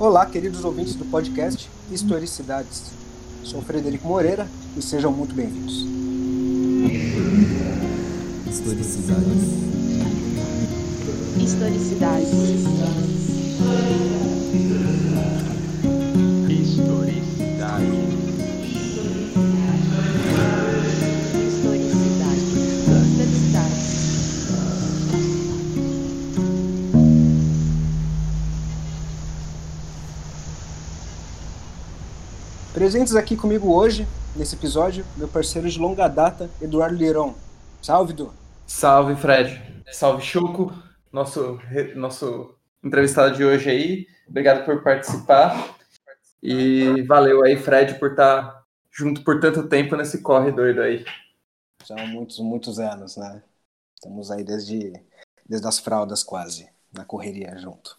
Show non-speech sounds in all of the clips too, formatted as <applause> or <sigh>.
Olá, queridos ouvintes do podcast Historicidades. Sou Frederico Moreira e sejam muito bem-vindos. Historicidades. Historicidades. Historicidades. Presentes aqui comigo hoje, nesse episódio, meu parceiro de longa data, Eduardo Liron. Salve, Edu. Salve, Fred. Salve, Chuco, nosso, nosso entrevistado de hoje aí. Obrigado por participar. E valeu aí, Fred, por estar junto por tanto tempo nesse corre doido aí. São muitos, muitos anos, né? Estamos aí desde, desde as fraldas quase, na correria junto.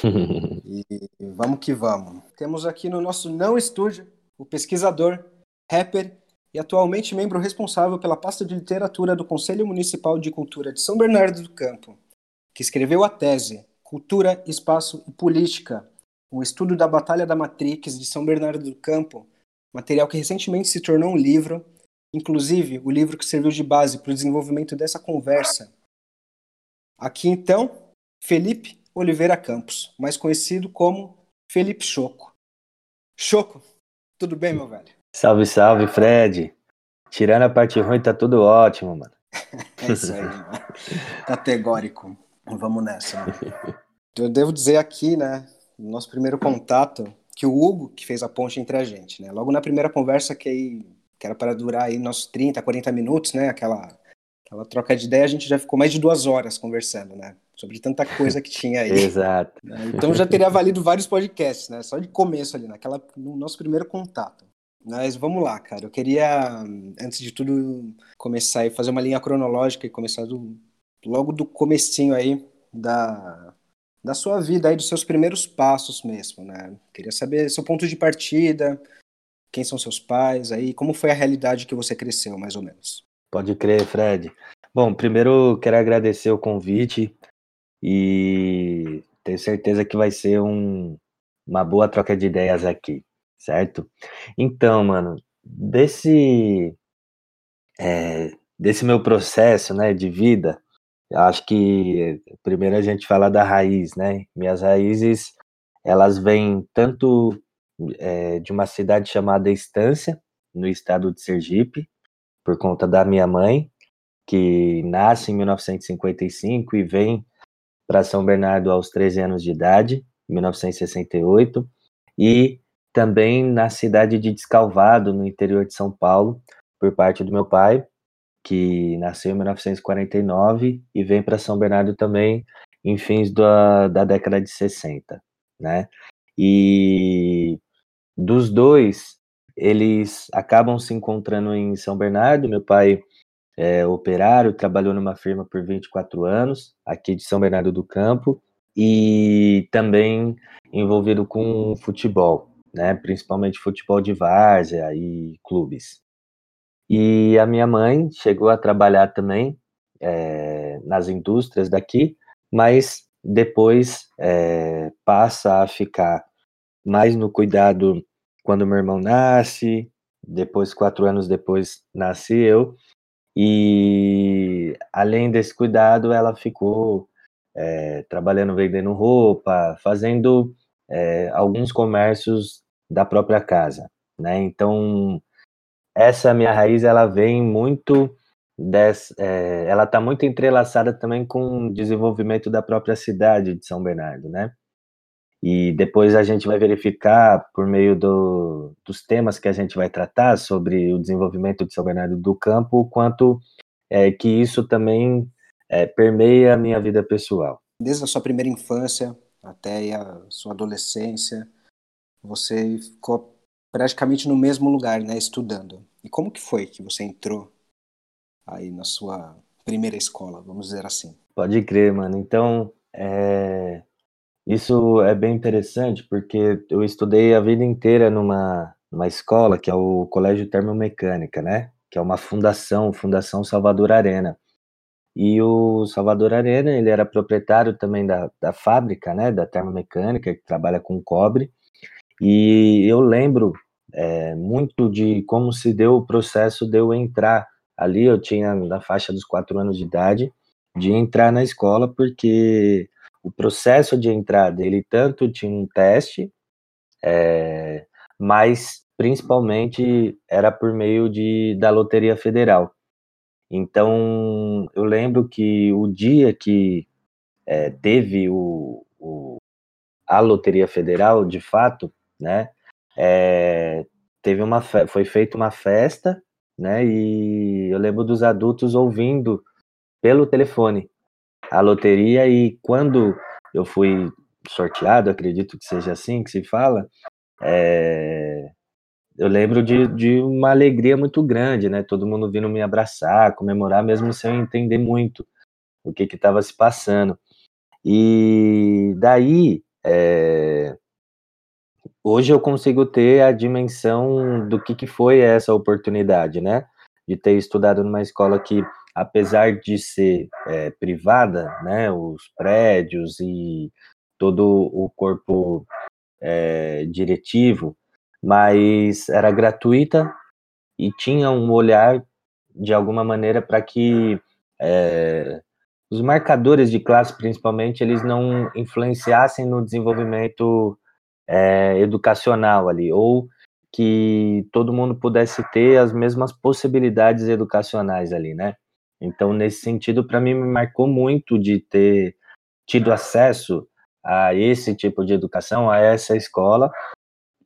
<laughs> E vamos que vamos. Temos aqui no nosso não estúdio o pesquisador, rapper e atualmente membro responsável pela pasta de literatura do Conselho Municipal de Cultura de São Bernardo do Campo, que escreveu a tese Cultura, Espaço e Política, um estudo da Batalha da Matrix de São Bernardo do Campo, material que recentemente se tornou um livro, inclusive o livro que serviu de base para o desenvolvimento dessa conversa. Aqui então, Felipe Oliveira Campos, mais conhecido como Felipe Choco. Choco, tudo bem, meu velho? Salve, salve, Fred. Tirando a parte ruim, tá tudo ótimo, mano. <laughs> É isso aí, <laughs> mano. categórico. Vamos nessa. Mano. Eu devo dizer aqui, né, no nosso primeiro contato, que o Hugo que fez a ponte entre a gente, né? Logo na primeira conversa que aí que era para durar aí nossos 30, 40 minutos, né, aquela aquela troca de ideia, a gente já ficou mais de duas horas conversando, né? Sobre tanta coisa que tinha aí. <laughs> Exato. né? Então já teria valido vários podcasts, né? Só de começo ali, naquela, no nosso primeiro contato. Mas vamos lá, cara. Eu queria, antes de tudo, começar e fazer uma linha cronológica e começar do, logo do comecinho aí da, da sua vida aí, dos seus primeiros passos mesmo, né? Queria saber seu ponto de partida, quem são seus pais aí, como foi a realidade que você cresceu, mais ou menos. Pode crer, Fred. Bom, primeiro quero agradecer o convite e tenho certeza que vai ser um, uma boa troca de ideias aqui, certo? Então, mano, desse é, desse meu processo, né, de vida, acho que primeiro a gente fala da raiz, né? Minhas raízes, elas vêm tanto é, de uma cidade chamada Estância, no estado de Sergipe, por conta da minha mãe, que nasce em 1955 e vem para São Bernardo aos 13 anos de idade, em 1968, e também na cidade de Descalvado, no interior de São Paulo, por parte do meu pai, que nasceu em 1949 e vem para São Bernardo também em fins da, da década de 60, né? E dos dois, eles acabam se encontrando em São Bernardo. Meu pai é operário, trabalhou numa firma por 24 anos, aqui de São Bernardo do Campo, e também envolvido com futebol, né? Principalmente futebol de várzea e clubes. E a minha mãe chegou a trabalhar também é, nas indústrias daqui, mas depois é, passa a ficar mais no cuidado quando meu irmão nasce, depois, quatro anos depois, nasci eu, e além desse cuidado, ela ficou é, trabalhando vendendo roupa, fazendo é, alguns comércios da própria casa, né? Então, essa minha raiz, ela vem muito é, ela está muito entrelaçada também com o desenvolvimento da própria cidade de São Bernardo, né? E depois a gente vai verificar, por meio do, dos temas que a gente vai tratar sobre o desenvolvimento de São Bernardo do Campo, o quanto é, que isso também é, permeia a minha vida pessoal. Desde a sua primeira infância até a sua adolescência, você ficou praticamente no mesmo lugar, né, estudando. E como que foi que você entrou aí na sua primeira escola, vamos dizer assim? Pode crer, mano. Então, é, isso é bem interessante porque eu estudei a vida inteira numa, numa escola que é o Colégio Termomecânica, né? Que é uma fundação, Fundação Salvador Arena. E o Salvador Arena, ele era proprietário também da, da fábrica, né, da termomecânica, que trabalha com cobre. E eu lembro é, muito de como se deu o processo de eu entrar ali. Eu tinha na faixa dos quatro anos de idade, de entrar na escola, porque o processo de entrar dele tanto tinha um teste, é, mas principalmente era por meio de, da Loteria Federal. Então, eu lembro que o dia que é, teve o, o, a Loteria Federal, de fato, né, é, teve uma foi feita uma festa, né, e eu lembro dos adultos ouvindo pelo telefone a loteria e quando eu fui sorteado, acredito que seja assim que se fala, é, eu lembro de, de uma alegria muito grande, né? Todo mundo vindo me abraçar, comemorar, mesmo sem entender muito o que estava se passando. E daí, é, hoje eu consigo ter a dimensão do que, que foi essa oportunidade, né? De ter estudado numa escola que, apesar de ser é, privada, né? Os prédios e todo o corpo é, diretivo mas era gratuita e tinha um olhar de alguma maneira para que é, os marcadores de classe, principalmente, eles não influenciassem no desenvolvimento é, educacional ali, ou que todo mundo pudesse ter as mesmas possibilidades educacionais ali, né? Então, nesse sentido, para mim, me marcou muito de ter tido acesso a esse tipo de educação, a essa escola,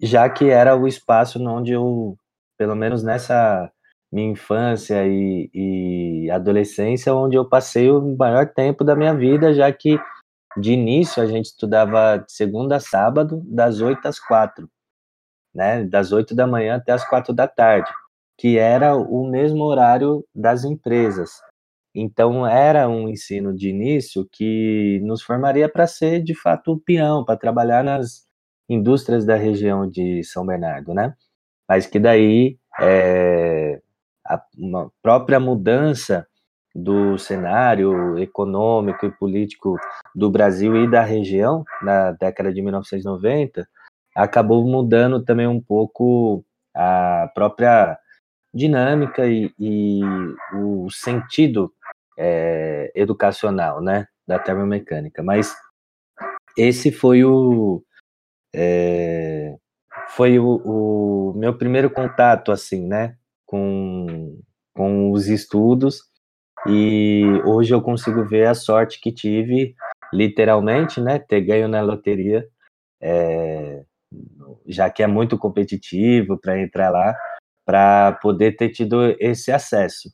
já que era o espaço onde eu, pelo menos nessa minha infância e, e, adolescência, onde eu passei o maior tempo da minha vida, já que de início a gente estudava de segunda a sábado, das oito às quatro, né? Das oito da manhã até as quatro da tarde, que era o mesmo horário das empresas. Então era um ensino de início que nos formaria para ser de fato peão, para trabalhar nas indústrias da região de São Bernardo, né? Mas que daí é, a própria mudança do cenário econômico e político do Brasil e da região na década de 1990 acabou mudando também um pouco a própria dinâmica e, e o sentido é, educacional, né, da termomecânica. Mas esse foi o, é, foi o, o, meu primeiro contato, assim, né, com, com os estudos, e hoje eu consigo ver a sorte que tive, literalmente, né, ter ganho na loteria, é, já que é muito competitivo para entrar lá, para poder ter tido esse acesso.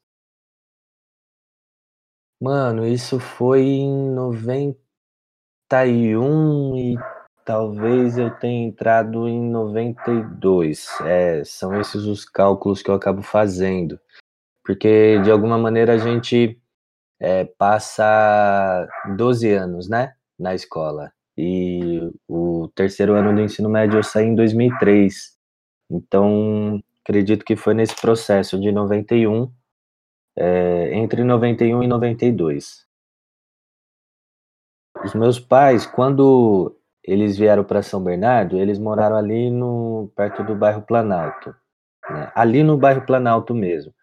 Mano, isso foi em 91 e Talvez eu tenha entrado em 92. É, são esses os cálculos que eu acabo fazendo. Porque, de alguma maneira, a gente é, passa 12 anos, né? Na escola. E o terceiro ano do ensino médio eu saí em 2003. Então, acredito que foi nesse processo de 91, é, entre 91 e 92. Os meus pais, quando eles vieram para São Bernardo, eles moraram ali no perto do bairro Planalto, né? ali no bairro Planalto mesmo.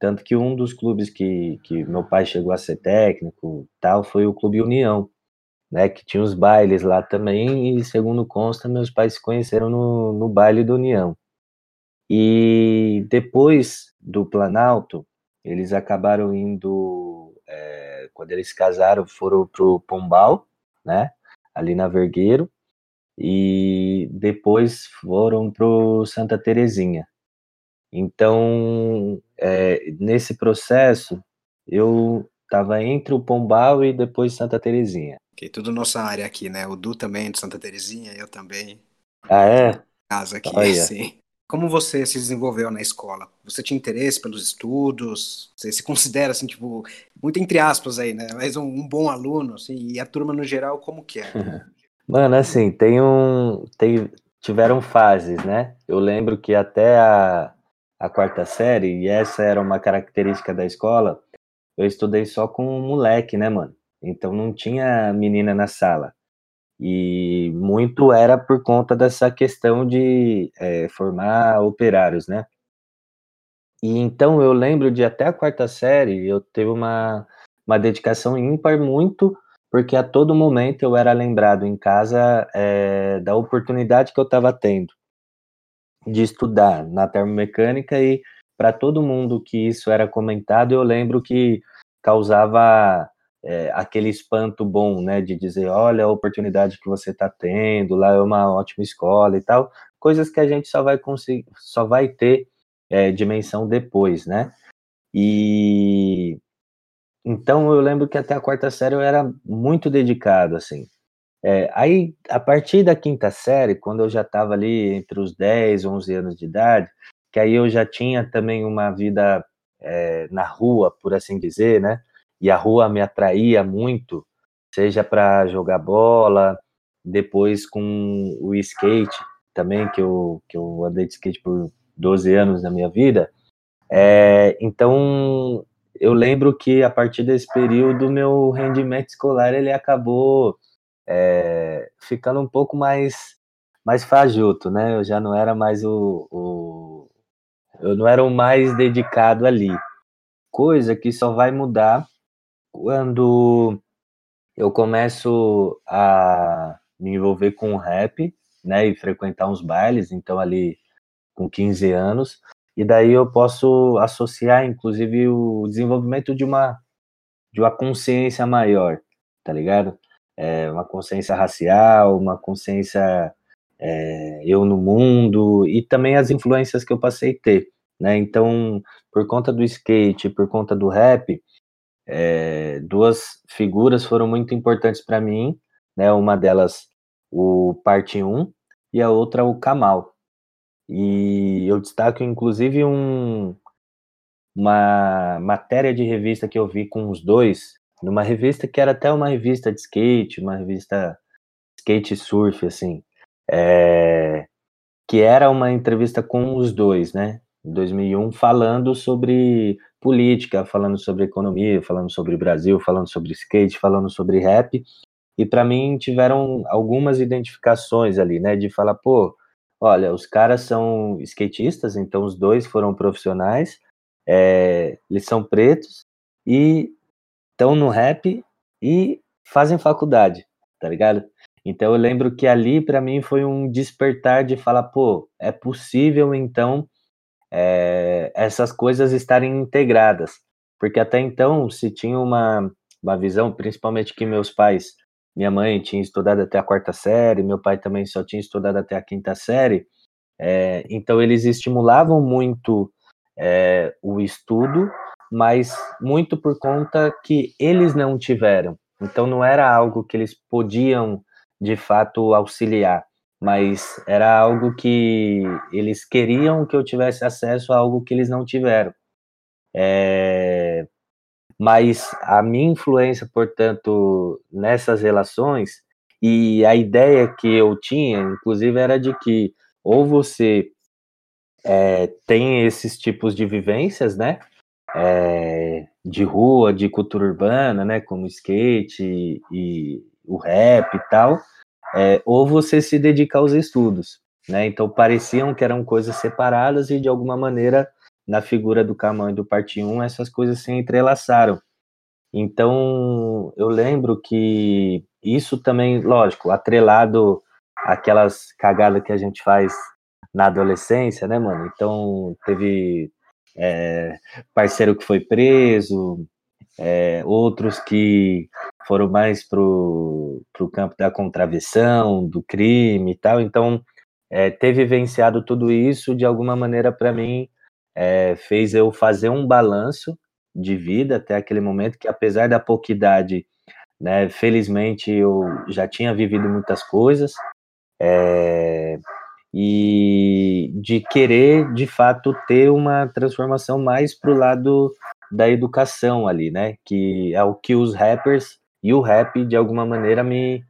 Tanto que um dos clubes que, que meu pai chegou a ser técnico tal foi o Clube União, né? Que tinha os bailes lá também, e segundo consta, meus pais se conheceram no, no baile do União. E depois do Planalto, eles acabaram indo, é, quando eles casaram, foram pro Pombal, né? ali na Vergueiro, e depois foram para o Santa Terezinha. Então, é, nesse processo, eu estava entre o Pombal e depois Santa Terezinha. Ok, tudo nossa área aqui, né? O Du também é de Santa Terezinha, eu também. Ah, é? Casa aqui, Olha. <laughs> sim. Como você se desenvolveu na escola? Você tinha interesse pelos estudos? Você se considera, assim, tipo, muito entre aspas aí, né? Mas um, um bom aluno, assim, e a turma no geral, como que é? <laughs> Mano, assim, tem um. Tem, tiveram fases, né? Eu lembro que até a, a quarta série, e essa era uma característica da escola, eu estudei só com um moleque, né, mano? Então não tinha menina na sala. E muito era por conta dessa questão de é, formar operários, né? E então eu lembro de até a quarta série eu teve uma, uma dedicação ímpar muito, porque a todo momento eu era lembrado em casa é, da oportunidade que eu estava tendo de estudar na termomecânica e para todo mundo que isso era comentado, eu lembro que causava é, aquele espanto bom, né, de dizer, olha a oportunidade que você está tendo, lá é uma ótima escola e tal, coisas que a gente só vai conseguir, só vai ter é, dimensão depois, né? E então eu lembro que até a quarta série eu era muito dedicado, assim. É, aí, a partir da quinta série, quando eu já estava ali entre os 10, 11 anos de idade, que aí eu já tinha também uma vida é, na rua, por assim dizer, né? E a rua me atraía muito, seja para jogar bola, depois com o skate também, que eu, que eu andei de skate por 12 anos na minha vida. É, então, eu lembro que a partir desse período, meu rendimento escolar ele acabou é, ficando um pouco mais, mais fajuto, né? Eu já não era mais o, o eu não era o mais dedicado ali. Coisa que só vai mudar quando eu começo a me envolver com rap, né, e frequentar uns bailes, então ali com 15 anos, e daí eu posso associar, inclusive, o desenvolvimento de uma, de uma consciência maior, tá ligado? É, uma consciência racial, uma consciência é, eu no mundo, e também as influências que eu passei a ter, né? Então, por conta do skate, por conta do rap, é, duas figuras foram muito importantes para mim, né? Uma delas o Parte 1 e a outra o Kamal. E eu destaco inclusive um, uma matéria de revista que eu vi com os dois, numa revista que era até uma revista de skate, uma revista skate surf, assim, é, que era uma entrevista com os dois, né? Em 2001, falando sobre política, falando sobre economia, falando sobre Brasil, falando sobre skate, falando sobre rap. E para mim tiveram algumas identificações ali, né? De falar, pô, olha, os caras são skatistas, então os dois foram profissionais, é, eles são pretos e estão no rap e fazem faculdade, tá ligado? Então eu lembro que ali para mim foi um despertar de falar, pô, é possível então é, essas coisas estarem integradas. Porque até então se tinha uma, uma visão, principalmente que meus pais, minha mãe tinha estudado até a quarta série, meu pai também só tinha estudado até a quinta série, é, então eles estimulavam muito é, o estudo, mas muito por conta que eles não tiveram. Então não era algo que eles podiam de fato auxiliar mas era algo que eles queriam que eu tivesse acesso a algo que eles não tiveram. É, mas a minha influência, portanto, nessas relações e a ideia que eu tinha, inclusive, era de que ou você é, tem esses tipos de vivências, né? É, de rua, de cultura urbana, né? Como skate e, e o rap e tal, é, ou você se dedica aos estudos, né? Então pareciam que eram coisas separadas e de alguma maneira na figura do Camão e do Parte 1 essas coisas se entrelaçaram. Então eu lembro que isso também, lógico, atrelado àquelas cagadas que a gente faz na adolescência, né, mano? Então teve é, parceiro que foi preso, é, outros que foram mais para o campo da contravenção, do crime e tal. Então, é, ter vivenciado tudo isso, de alguma maneira, para mim, é, fez eu fazer um balanço de vida até aquele momento, que apesar da pouca idade, né, felizmente eu já tinha vivido muitas coisas, é, e de querer, de fato, ter uma transformação mais para o lado da educação ali, né? Que é o que os rappers e o rap, de alguma maneira, me,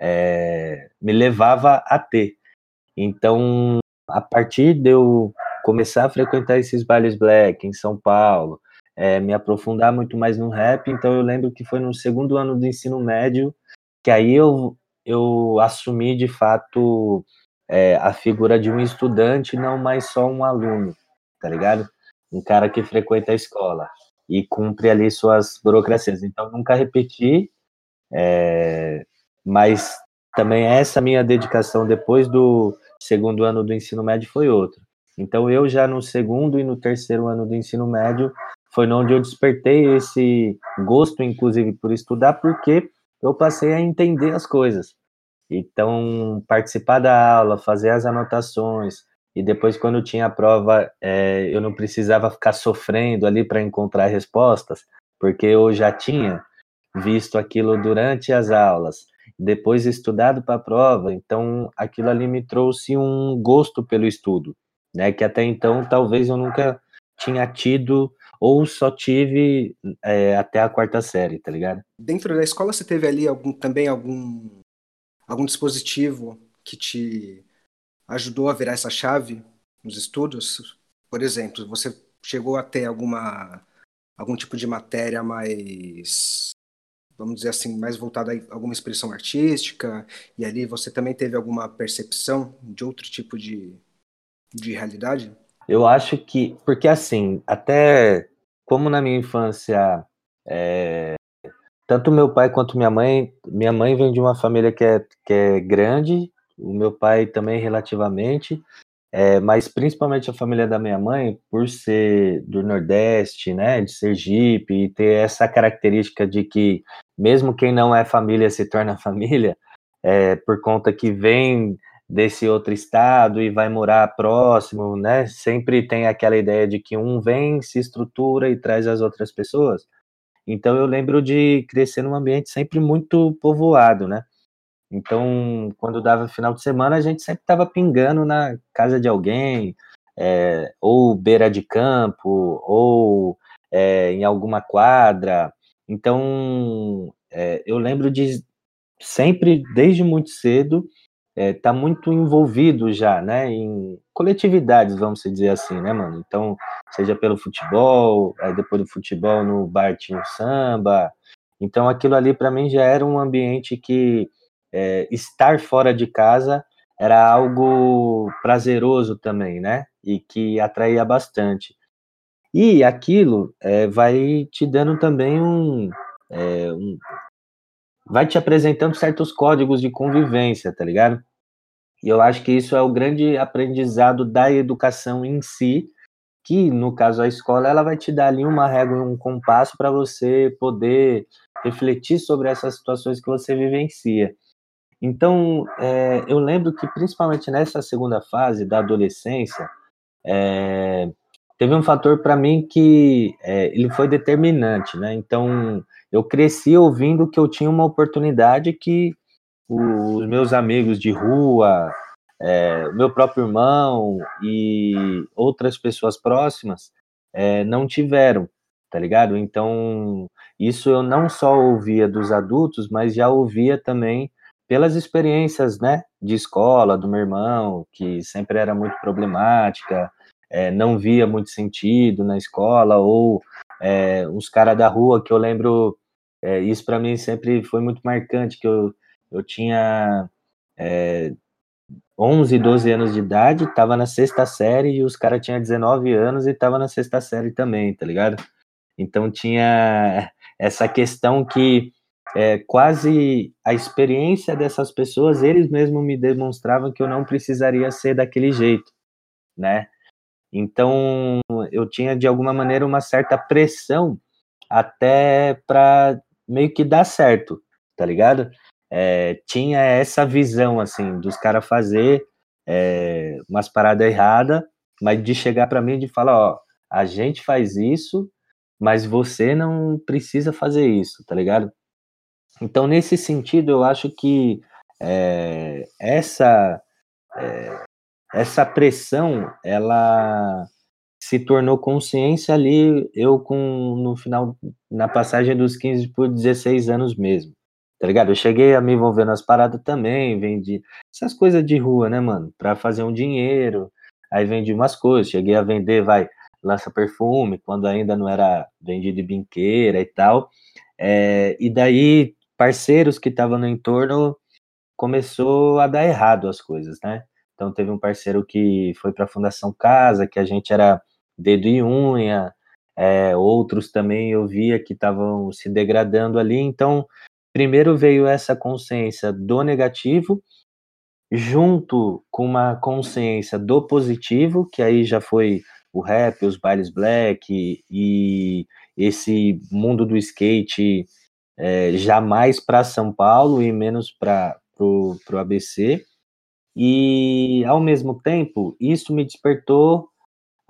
é, me levava a ter. Então, a partir de eu começar a frequentar esses bailes black em São Paulo, é, me aprofundar muito mais no rap. Então eu lembro que foi no segundo ano do ensino médio que aí eu, eu assumi de fato é, a figura de um estudante, não mais só um aluno, tá ligado? Um cara que frequenta a escola e cumpre ali suas burocracias. Então nunca repeti, é, mas também essa minha dedicação depois do segundo ano do ensino médio foi outra. Então eu já no segundo e no terceiro ano do ensino médio foi onde eu despertei esse gosto, inclusive, por estudar, porque eu passei a entender as coisas. Então, participar da aula, fazer as anotações, e depois, quando tinha a prova, é, eu não precisava ficar sofrendo ali para encontrar respostas, porque eu já tinha visto aquilo durante as aulas, depois estudado para a prova, então aquilo ali me trouxe um gosto pelo estudo, né? Que até então talvez eu nunca tinha tido ou só tive é, até a quarta série, tá ligado? Dentro da escola você teve ali algum, também algum, algum dispositivo que te ajudou a virar essa chave nos estudos? Por exemplo, você chegou a ter alguma algum tipo de matéria mais vamos dizer assim, mais voltada a alguma expressão artística, e ali você também teve alguma percepção de outro tipo de, de realidade? Eu acho que, porque assim, até como na minha infância, é, tanto meu pai quanto minha mãe, minha mãe vem de uma família que é, que é grande, o meu pai também relativamente, é, mas principalmente a família da minha mãe, por ser do Nordeste, né, de Sergipe, e ter essa característica de que mesmo quem não é família se torna <laughs> família, é, por conta que vem desse outro estado e vai morar próximo, né? Sempre tem aquela ideia de que um vem, se estrutura e traz as outras pessoas. Então eu lembro de crescer num ambiente sempre muito povoado, né? Então, quando dava final de semana, a gente sempre estava pingando na casa de alguém, é, ou beira de campo, ou é, em alguma quadra. Então, é, eu lembro de sempre, desde muito cedo, está é, tá muito envolvido já, né, em coletividades, vamos dizer assim, né, mano? Então, seja pelo futebol, aí depois do futebol no bar tinha o samba. Então, aquilo ali para mim já era um ambiente que é, estar fora de casa era algo prazeroso também, né? E que atraía bastante. E aquilo é, vai te dando também um, é, um, vai te apresentando certos códigos de convivência, tá ligado? E eu acho que isso é o grande aprendizado da educação em si, que no caso a escola ela vai te dar ali uma régua, um compasso para você poder refletir sobre essas situações que você vivencia. Então, é, eu lembro que principalmente nessa segunda fase da adolescência, é, teve um fator para mim que é, ele foi determinante, né? Então, eu cresci ouvindo que eu tinha uma oportunidade que os meus amigos de rua, é, meu próprio irmão e outras pessoas próximas é, não tiveram, tá ligado? Então, isso eu não só ouvia dos adultos, mas já ouvia também pelas experiências, né, de escola, do meu irmão, que sempre era muito problemática, é, não via muito sentido na escola, ou é, os caras da rua, que eu lembro, é, isso para mim sempre foi muito marcante, que eu, eu tinha é, 11, 12 anos de idade, tava na sexta série, e os caras tinham 19 anos e tava na sexta série também, tá ligado? Então tinha essa questão que é, quase a experiência dessas pessoas, eles mesmos me demonstravam que eu não precisaria ser daquele jeito, né? Então, eu tinha de alguma maneira uma certa pressão até para meio que dar certo, tá ligado? É, tinha essa visão, assim, dos caras fazer é, umas paradas erradas, mas de chegar para mim e de falar: ó, a gente faz isso, mas você não precisa fazer isso, tá ligado? Então, nesse sentido, eu acho que é, essa é, essa pressão, ela se tornou consciência ali, eu com, no final, na passagem dos 15 por 16 anos mesmo, tá ligado? Eu cheguei a me envolver nas paradas também, vendi essas coisas de rua, né, mano, pra fazer um dinheiro, aí vendi umas coisas, cheguei a vender, vai, lança-perfume, quando ainda não era vendido em binqueira e tal. É, e daí, parceiros que estavam no entorno começou a dar errado as coisas, né? Então, teve um parceiro que foi para a Fundação Casa, que a gente era dedo e unha, é, outros também eu via que estavam se degradando ali. Então, primeiro veio essa consciência do negativo, junto com uma consciência do positivo, que aí já foi o rap, os bailes black e esse mundo do skate é, jamais para São Paulo e menos para o ABC. E, ao mesmo tempo, isso me despertou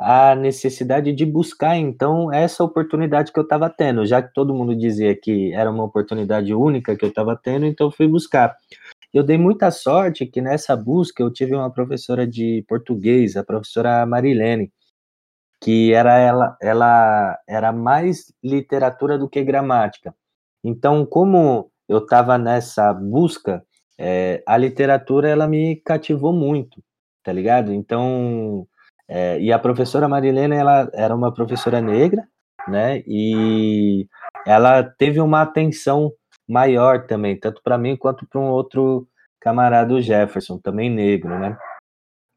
a necessidade de buscar, então, essa oportunidade que eu estava tendo, já que todo mundo dizia que era uma oportunidade única que eu estava tendo, então fui buscar. Eu dei muita sorte que nessa busca eu tive uma professora de português, a professora Marilene, que era ela, ela era mais literatura do que gramática. Então, como eu estava nessa busca, é, a literatura ela me cativou muito, tá ligado? Então, é, e a professora Marilena ela era uma professora negra, né? E ela teve uma atenção maior também, tanto para mim quanto para um outro camarada, o Jefferson, também negro, né?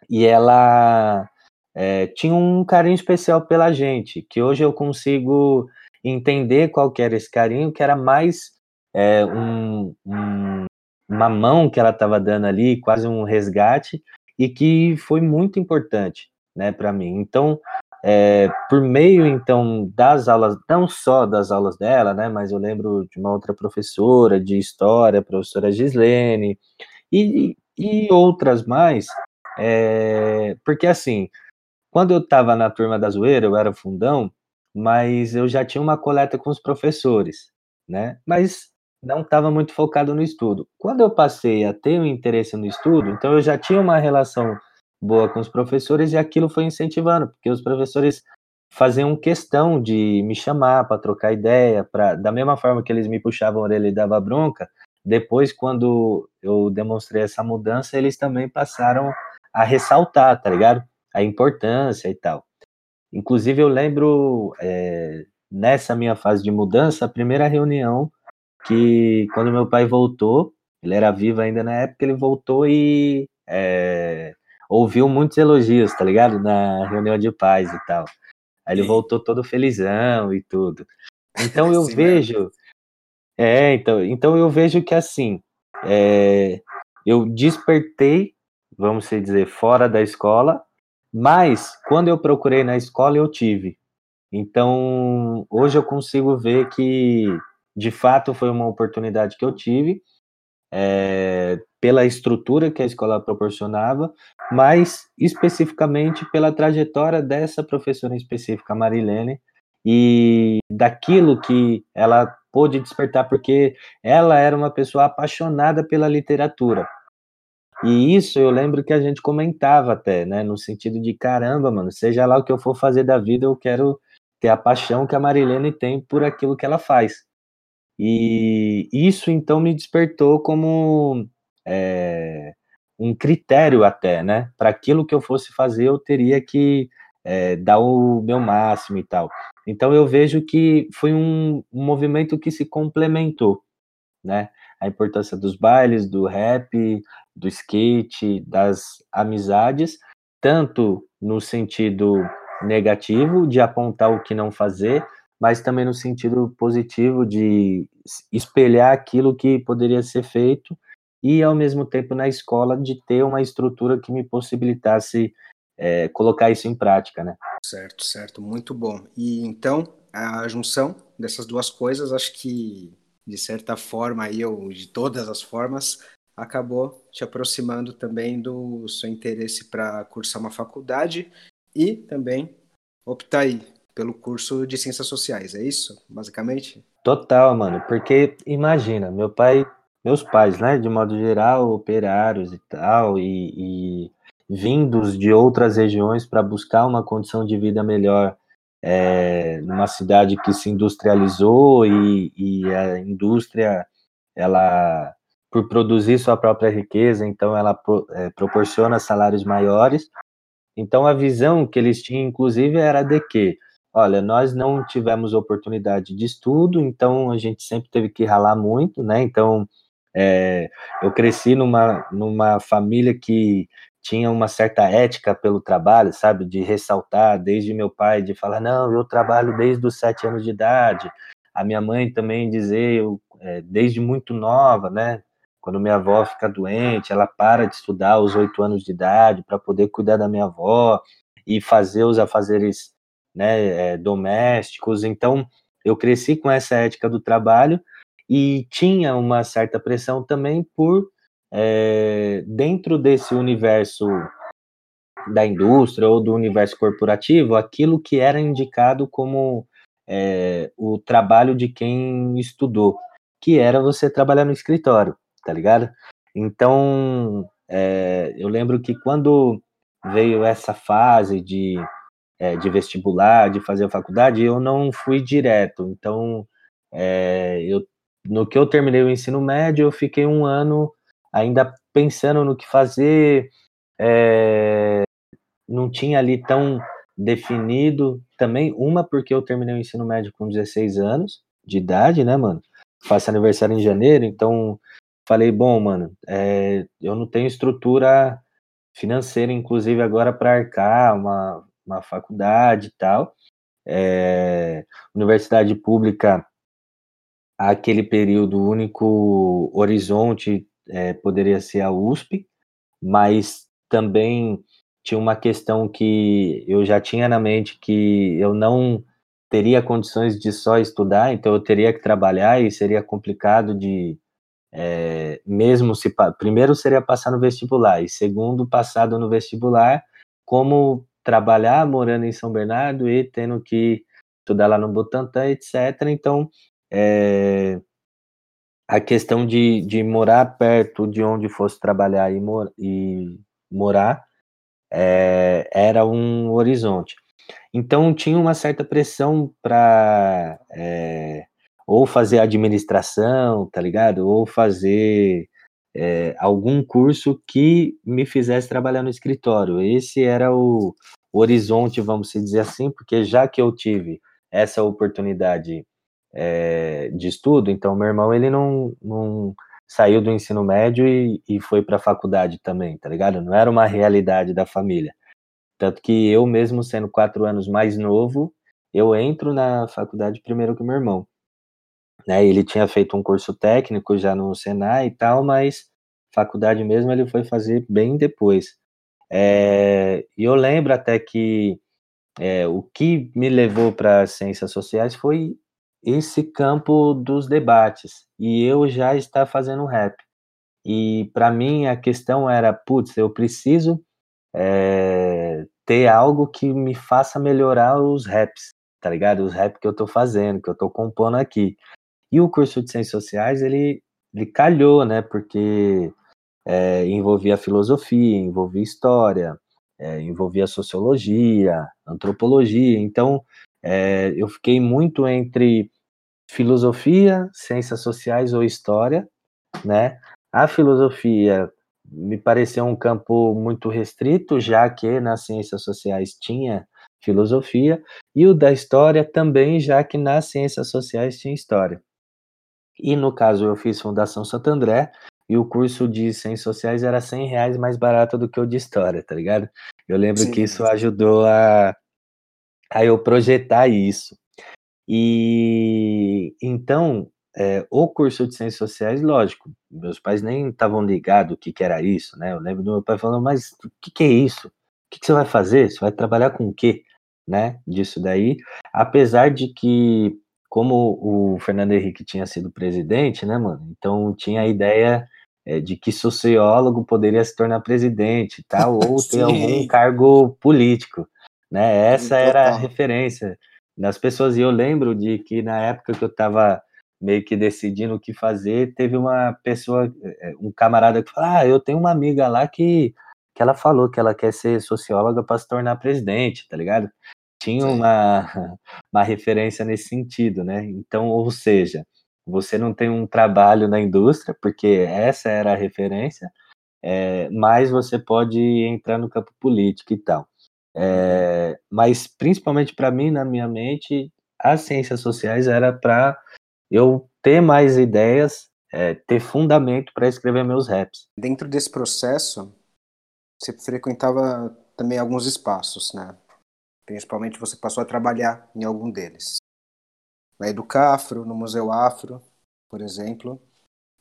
E ela é, tinha um carinho especial pela gente, que hoje eu consigo entender qual era esse carinho, que era mais é, um, um, uma mão que ela estava dando ali, quase um resgate, e que foi muito importante, né, para mim. Então, é, por meio então das aulas, não só das aulas dela, né, mas eu lembro de uma outra professora de história, professora Gislene, e, e outras mais, é, porque assim, quando eu estava na turma da zoeira, eu era fundão, mas eu já tinha uma coleta com os professores, né? Mas não estava muito focado no estudo. Quando eu passei a ter um interesse no estudo, então eu já tinha uma relação boa com os professores e aquilo foi incentivando, porque os professores faziam questão de me chamar para trocar ideia, para da mesma forma que eles me puxavam a orelha e dava bronca, depois quando eu demonstrei essa mudança, eles também passaram a ressaltar, tá ligado? a importância e tal. Inclusive, eu lembro é, nessa minha fase de mudança, a primeira reunião que, quando meu pai voltou, ele era vivo ainda na época, ele voltou e é, ouviu muitos elogios, tá ligado? Na reunião de paz e tal. Aí ele voltou todo felizão e tudo. Então eu Sim, vejo. É, então, então eu vejo que assim, é, eu despertei, vamos dizer, fora da escola, mas, quando eu procurei na escola, eu tive. Então, hoje eu consigo ver que, de fato, foi uma oportunidade que eu tive, é, pela estrutura que a escola proporcionava, mas especificamente pela trajetória dessa professora específica, Marilene, e daquilo que ela pôde despertar, porque ela era uma pessoa apaixonada pela literatura. E isso eu lembro que a gente comentava até, né? No sentido de caramba, mano, seja lá o que eu for fazer da vida, eu quero ter a paixão que a Marilene tem por aquilo que ela faz. E isso então me despertou como é, um critério até, né? Para aquilo que eu fosse fazer, eu teria que é, dar o meu máximo e tal. Então eu vejo que foi um, um movimento que se complementou, né? A importância dos bailes, do rap, do skate, das amizades, tanto no sentido negativo de apontar o que não fazer, mas também no sentido positivo de espelhar aquilo que poderia ser feito e ao mesmo tempo na escola de ter uma estrutura que me possibilitasse é, colocar isso em prática, né? Certo, certo, muito bom. E então a junção dessas duas coisas, acho que de certa forma aí ou de todas as formas acabou te aproximando também do seu interesse para cursar uma faculdade e também optar aí pelo curso de ciências sociais, é isso, basicamente? Total, mano, porque imagina, meu pai, meus pais, né, de modo geral, operários e tal, e, e vindos de outras regiões para buscar uma condição de vida melhor é, numa cidade que se industrializou e, e a indústria, ela por produzir sua própria riqueza, então ela é, proporciona salários maiores. Então a visão que eles tinham, inclusive, era de que, olha, nós não tivemos oportunidade de estudo, então a gente sempre teve que ralar muito, né? Então é, eu cresci numa, numa família que tinha uma certa ética pelo trabalho, sabe? De ressaltar, desde meu pai, de falar, não, eu trabalho desde os sete anos de idade. A minha mãe também dizer, eu, é, desde muito nova, né? Quando minha avó fica doente, ela para de estudar aos oito anos de idade para poder cuidar da minha avó e fazer os afazeres né, é, domésticos. Então, eu cresci com essa ética do trabalho e tinha uma certa pressão também por, é, dentro desse universo da indústria ou do universo corporativo, aquilo que era indicado como é, o trabalho de quem estudou, que era você trabalhar no escritório tá ligado? Então, é, eu lembro que quando veio essa fase de, é, de vestibular, de fazer a faculdade, eu não fui direto. Então, é, eu, no que eu terminei o ensino médio, eu fiquei um ano ainda pensando no que fazer, é, não tinha ali tão definido também, uma porque eu terminei o ensino médio com 16 anos de idade, né, mano? Faço aniversário em janeiro, então falei, bom, mano, é, eu não tenho estrutura financeira, inclusive agora para arcar uma, uma faculdade e tal. É, universidade pública, aquele período, o único horizonte é, poderia ser a USP, mas também tinha uma questão que eu já tinha na mente que eu não teria condições de só estudar, então eu teria que trabalhar e seria complicado de é, mesmo se primeiro seria passar no vestibular e segundo passado no vestibular como trabalhar morando em São Bernardo e tendo que estudar lá no Butantã etc então é, a questão de, de morar perto de onde fosse trabalhar e, mor e morar é, era um horizonte então tinha uma certa pressão para é, ou fazer administração, tá ligado? Ou fazer é, algum curso que me fizesse trabalhar no escritório. Esse era o, horizonte, vamos dizer assim, porque já que eu tive essa oportunidade é, de estudo, então meu irmão ele não, não saiu do ensino médio e, e foi para a faculdade também, tá ligado? Não era uma realidade da família. Tanto que eu mesmo sendo quatro anos mais novo, eu entro na faculdade primeiro que meu irmão né? Ele tinha feito um curso técnico já no Senai e tal, mas faculdade mesmo ele foi fazer bem depois. É, e eu lembro até que é, o que me levou para as ciências sociais foi esse campo dos debates e eu já estava fazendo rap. E para mim a questão era, putz, eu preciso é, ter algo que me faça melhorar os raps, tá ligado? Os raps que eu tô fazendo, que eu tô compondo aqui. E o curso de Ciências Sociais, ele, ele calhou, né? Porque é, envolvia filosofia, envolvia história, é, envolvia sociologia, antropologia. Então, é, eu fiquei muito entre filosofia, ciências sociais ou história, né? A filosofia me pareceu um campo muito restrito, já que nas ciências sociais tinha filosofia, e o da história também, já que nas ciências sociais tinha história. E no caso eu fiz Fundação Santo André e o curso de Ciências Sociais era 100 reais mais barato do que o de História, tá ligado? Eu lembro Sim. que isso ajudou a, a eu projetar isso. E então, é, o curso de Ciências Sociais, lógico, meus pais nem estavam ligados o que, que era isso, né? Eu lembro do meu pai falando, mas o que, que é isso? O que, que você vai fazer? Você vai trabalhar com o quê? Né? Disso daí. Apesar de que como o Fernando Henrique tinha sido presidente, né, mano? Então tinha a ideia é, de que sociólogo poderia se tornar presidente, tal, <laughs> ou ter algum cargo político, né? Essa era a referência das pessoas. E eu lembro de que na época que eu estava meio que decidindo o que fazer, teve uma pessoa, é, um camarada que falou: Ah, eu tenho uma amiga lá que, que ela falou que ela quer ser socióloga para se tornar presidente, tá ligado? tinha uma, <laughs> uma referência nesse sentido, né? Então, ou seja, você não tem um trabalho na indústria, porque essa era a referência, é, mas você pode entrar no campo político e tal. É, mas principalmente para mim, na minha mente, as ciências sociais era para eu ter mais ideias, é, ter fundamento para escrever meus raps. Dentro desse processo, você frequentava também alguns espaços, né? Principalmente você passou a trabalhar em algum deles. Na Educafro, no Museu Afro, por exemplo.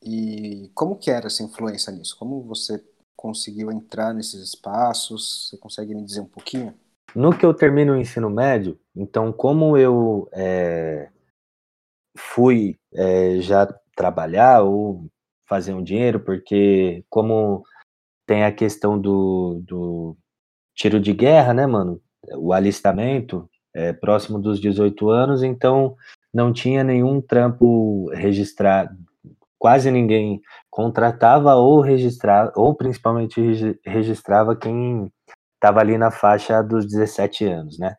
E como que era essa influência nisso? Como você conseguiu entrar nesses espaços? Você consegue me dizer um pouquinho? No que eu termino o ensino médio, então como eu é, fui é, já trabalhar ou fazer um dinheiro, porque como tem a questão do, do tiro de guerra, né, mano? O alistamento é, próximo dos 18 anos, então não tinha nenhum trampo registrado, quase ninguém contratava ou registrava, ou principalmente registrava quem estava ali na faixa dos 17 anos, né?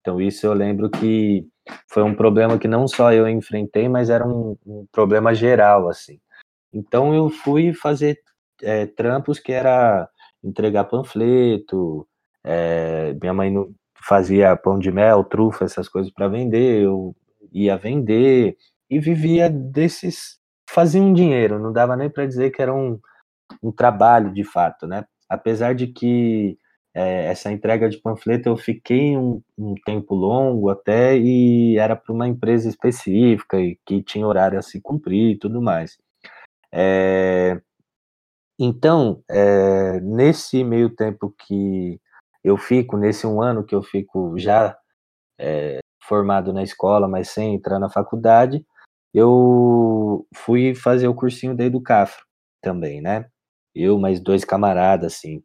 Então isso eu lembro que foi um problema que não só eu enfrentei, mas era um, um problema geral, assim. Então eu fui fazer é, trampos que era entregar panfleto, é, minha mãe fazia pão de mel, trufa, essas coisas para vender, eu ia vender e vivia desses, fazia um dinheiro, não dava nem para dizer que era um, um trabalho de fato, né? Apesar de que é, essa entrega de panfleto eu fiquei um, um tempo longo até e era para uma empresa específica e que tinha horário a se cumprir e tudo mais. É, então, é, nesse meio tempo que eu fico, nesse um ano que eu fico já é, formado na escola, mas sem entrar na faculdade, eu fui fazer o cursinho da Educafro também, né? Eu, mais dois camaradas, assim.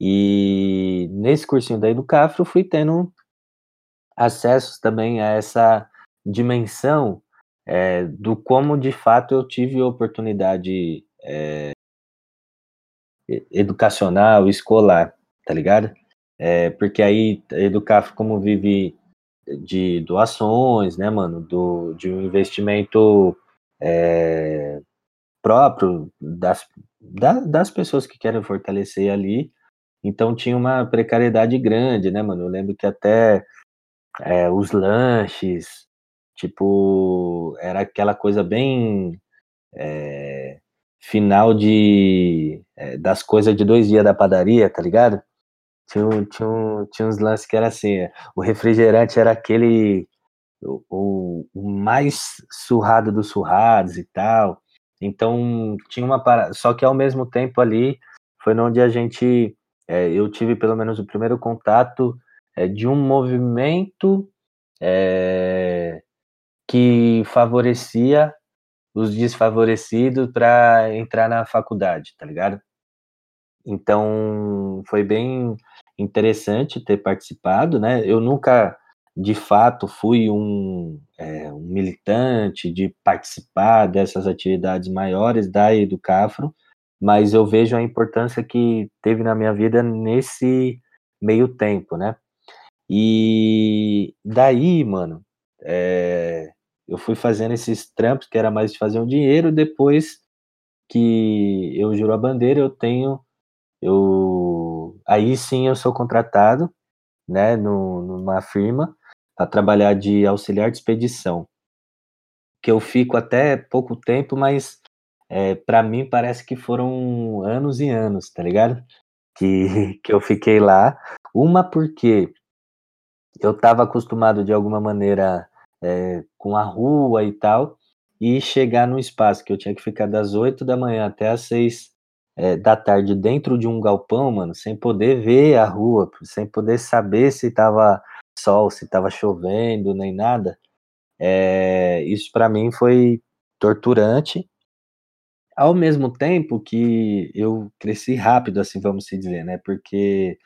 E nesse cursinho da Educafro, fui tendo acesso também a essa dimensão é, do como de fato eu tive oportunidade é, educacional, escolar, tá ligado? É, porque aí Educaf, como vive de doações, né, mano, do, de um investimento é, próprio das, da, das pessoas que querem fortalecer ali, então tinha uma precariedade grande, né, mano? Eu lembro que até é, os lanches, tipo, era aquela coisa bem é, final de é, das coisas de dois dias da padaria, tá ligado? Tinha, tinha, tinha uns lances que era assim, o refrigerante era aquele o, o mais surrado dos surrados e tal. Então tinha uma parada, só que ao mesmo tempo ali foi onde a gente, é, eu tive pelo menos o primeiro contato é, de um movimento é, que favorecia os desfavorecidos para entrar na faculdade, tá ligado? Então foi bem interessante ter participado, né? Eu nunca, de fato, fui um, é, um militante de participar dessas atividades maiores da Educafro, mas eu vejo a importância que teve na minha vida nesse meio tempo, né? E daí, mano, é, eu fui fazendo esses trampos que era mais de fazer um dinheiro, depois que eu juro a bandeira, eu tenho eu aí sim eu sou contratado, né, no, numa firma para trabalhar de auxiliar de expedição, que eu fico até pouco tempo, mas é, para mim parece que foram anos e anos, tá ligado? Que, <laughs> que eu fiquei lá. Uma porque eu estava acostumado de alguma maneira é, com a rua e tal, e chegar num espaço que eu tinha que ficar das 8 da manhã até as 6 é, da tarde dentro de um galpão, mano, sem poder ver a rua, sem poder saber se tava sol, se tava chovendo, nem nada. É, isso para mim foi torturante. Ao mesmo tempo que eu cresci rápido, assim, vamos se dizer, né? Porque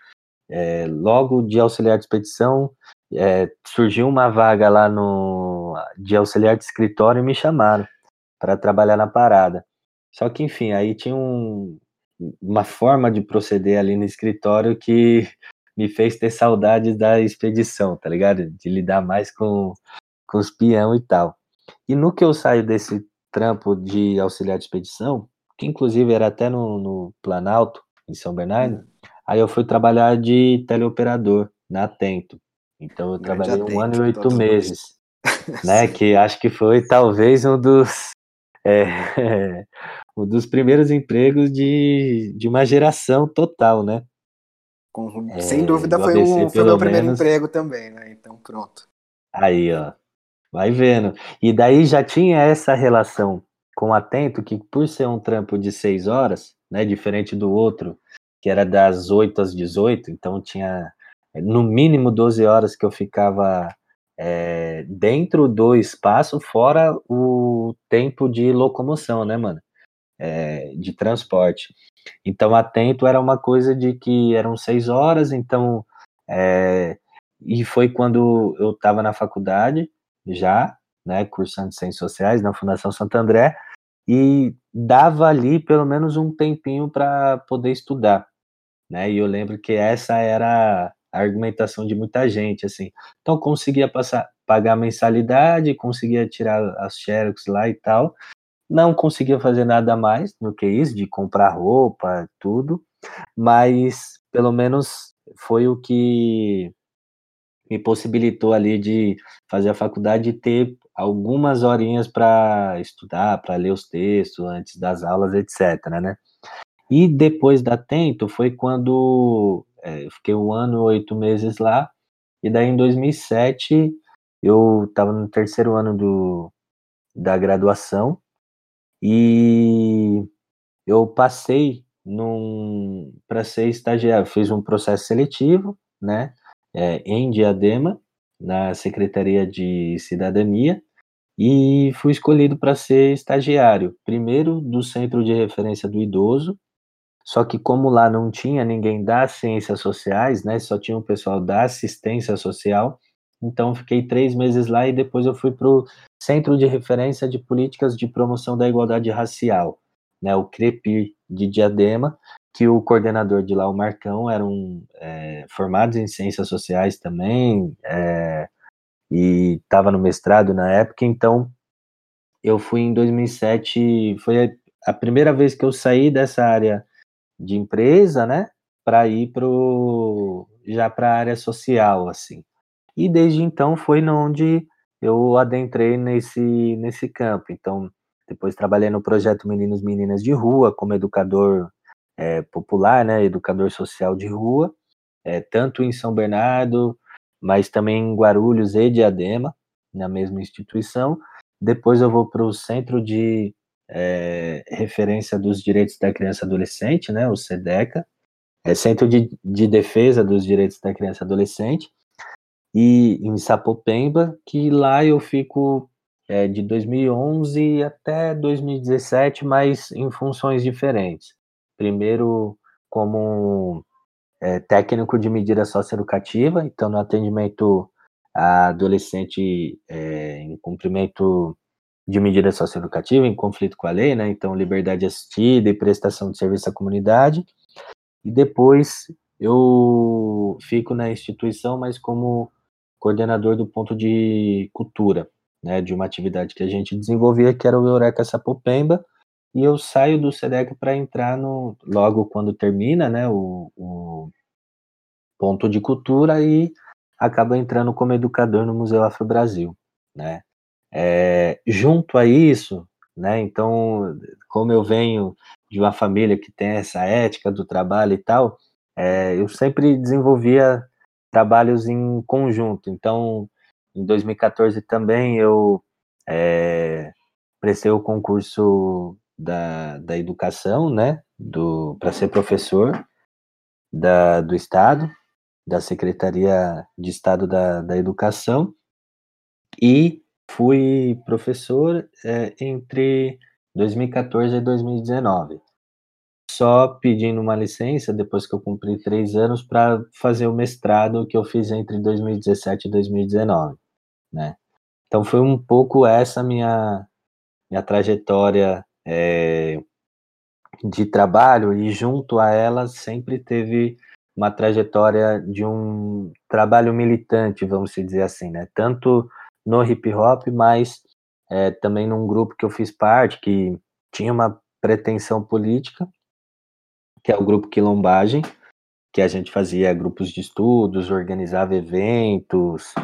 é, logo de auxiliar de expedição é, surgiu uma vaga lá no de auxiliar de escritório e me chamaram para trabalhar na parada. Só que, enfim, aí tinha um, uma forma de proceder ali no escritório que me fez ter saudades da expedição, tá ligado? De lidar mais com, com os peão e tal. E no que eu saio desse trampo de auxiliar de expedição, que inclusive era até no, no Planalto, em São Bernardo, aí eu fui trabalhar de teleoperador na Atento. Então eu Grande trabalhei um ano e oito meses, né? <laughs> Que acho que foi talvez um dos <laughs> é, um dos primeiros empregos de, de uma geração total, né? Com- É, sem dúvida foi, ABC, um, foi pelo meu primeiro menos. emprego também, né? Então pronto. Aí, ó, vai vendo. E daí já tinha essa relação com o Atento, que por ser um trampo de seis horas, né, diferente do outro, que era das 8 às 18, então tinha eh, no mínimo 12 horas que eu ficava é, dentro do espaço, fora o tempo de locomoção, né, mano? É, de transporte. Então, atento era uma coisa de que eram seis horas, então. é, e foi quando eu estava na faculdade, já, né, cursando Ciências Sociais na Fundação Santo André, e dava ali pelo menos um tempinho para poder estudar, né? E eu lembro que essa era a argumentação de muita gente, assim. Então, conseguia passar, pagar a mensalidade, conseguia tirar as xerox lá e tal, não conseguia fazer nada mais do que isso, de comprar roupa, tudo, mas pelo menos foi o que me possibilitou ali de fazer a faculdade e ter algumas horinhas para estudar, para ler os textos antes das aulas, etc, né? E depois da Tento foi quando é, eu fiquei um ano oito meses lá, e daí em 2007 eu estava no terceiro ano do, da graduação, e eu passei num para ser estagiário, fiz um processo seletivo, né, é, em Diadema, na Secretaria de Cidadania, e fui escolhido para ser estagiário, primeiro do Centro de Referência do Idoso, só que como lá não tinha ninguém das ciências sociais, né, só tinha o pessoal da assistência social, então fiquei três meses lá e depois eu fui para o Centro de Referência de Políticas de Promoção da Igualdade Racial, né, o CREPIR de Diadema, que o coordenador de lá, o Marcão, era um é, formado em ciências sociais também, é, e estava no mestrado na época, então eu fui em 2007, foi a, primeira vez que eu saí dessa área de empresa, né, para ir pro, já para a área social, assim. E desde então foi onde eu adentrei nesse, nesse campo. Então, depois trabalhei no projeto Meninos Meninas de Rua, como educador é, popular, né, educador social de rua, é, tanto em São Bernardo, mas também em Guarulhos e Diadema, na mesma instituição. Depois eu vou para o Centro de é, Referência dos Direitos da Criança e Adolescente, né, o SEDECA, é Centro de, de Defesa dos Direitos da Criança e Adolescente, e em Sapopemba, que lá eu fico é, de 2011 até 2017, mas em funções diferentes. Primeiro, como é, técnico de medida socioeducativa, então no atendimento a adolescente é, em cumprimento de medida socioeducativa, em conflito com a lei, né? Então, liberdade assistida e prestação de serviço à comunidade. E depois eu fico na instituição, mas como coordenador do ponto de cultura, né, de uma atividade que a gente desenvolvia, que era o Eureka Sapopemba, e eu saio do SEDEC para entrar no, logo quando termina, né, o, o, ponto de cultura e acabo entrando como educador no Museu Afro Brasil, né. É, junto a isso, né, então, como eu venho de uma família que tem essa ética do trabalho e tal, é, eu sempre desenvolvia trabalhos em conjunto. Então, em 2014 também eu é, prestei o concurso da, da educação, né, para ser professor da, do Estado, da Secretaria de Estado da, da Educação, e fui professor é, entre 2014 e 2019 só pedindo uma licença depois que eu cumpri três anos para fazer o mestrado que eu fiz entre 2017 e 2019, né? Então foi um pouco essa minha minha trajetória é, de trabalho e junto a ela sempre teve uma trajetória de um trabalho militante, vamos dizer assim, né? Tanto no hip hop, mas é, também num grupo que eu fiz parte que tinha uma pretensão política que é o grupo Quilombagem, que a gente fazia grupos de estudos, organizava eventos,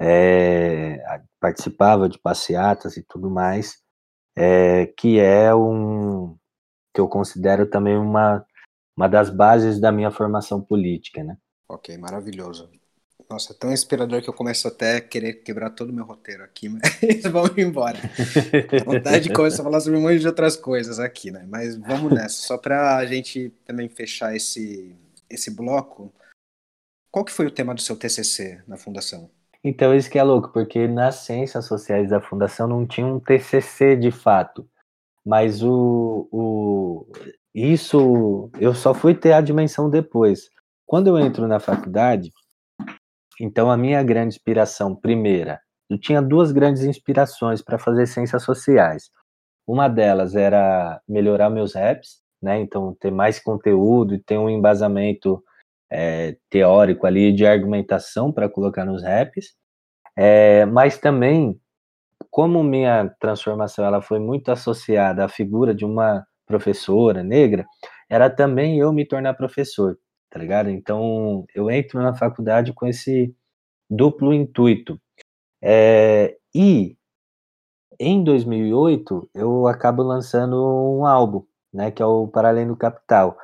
é, participava de passeatas e tudo mais, é, que é um que eu considero também uma, uma das bases da minha formação política, né? Ok, maravilhoso. Nossa, é tão inspirador que eu começo até a querer quebrar todo o meu roteiro aqui, mas <laughs> vamos embora. vontade de começar a falar sobre um monte de outras coisas aqui, né? Mas vamos nessa. Só para a gente também fechar esse, esse bloco, qual que foi o tema do seu TCC na Fundação? Então, isso que é louco, porque nas ciências sociais da Fundação não tinha um TCC de fato. Mas o, o, isso eu só fui ter a dimensão depois. Quando eu entro na faculdade, então a minha grande inspiração, primeira, eu tinha duas grandes inspirações para fazer ciências sociais. Uma delas era melhorar meus raps, né? Então ter mais conteúdo e ter um embasamento é, teórico ali de argumentação para colocar nos raps. É, mas também, como minha transformação ela foi muito associada à figura de uma professora negra, era também eu me tornar professor tá ligado? Então, eu entro na faculdade com esse duplo intuito. É, e em 2008, eu acabo lançando um álbum, né, que é o Paralelo Capital.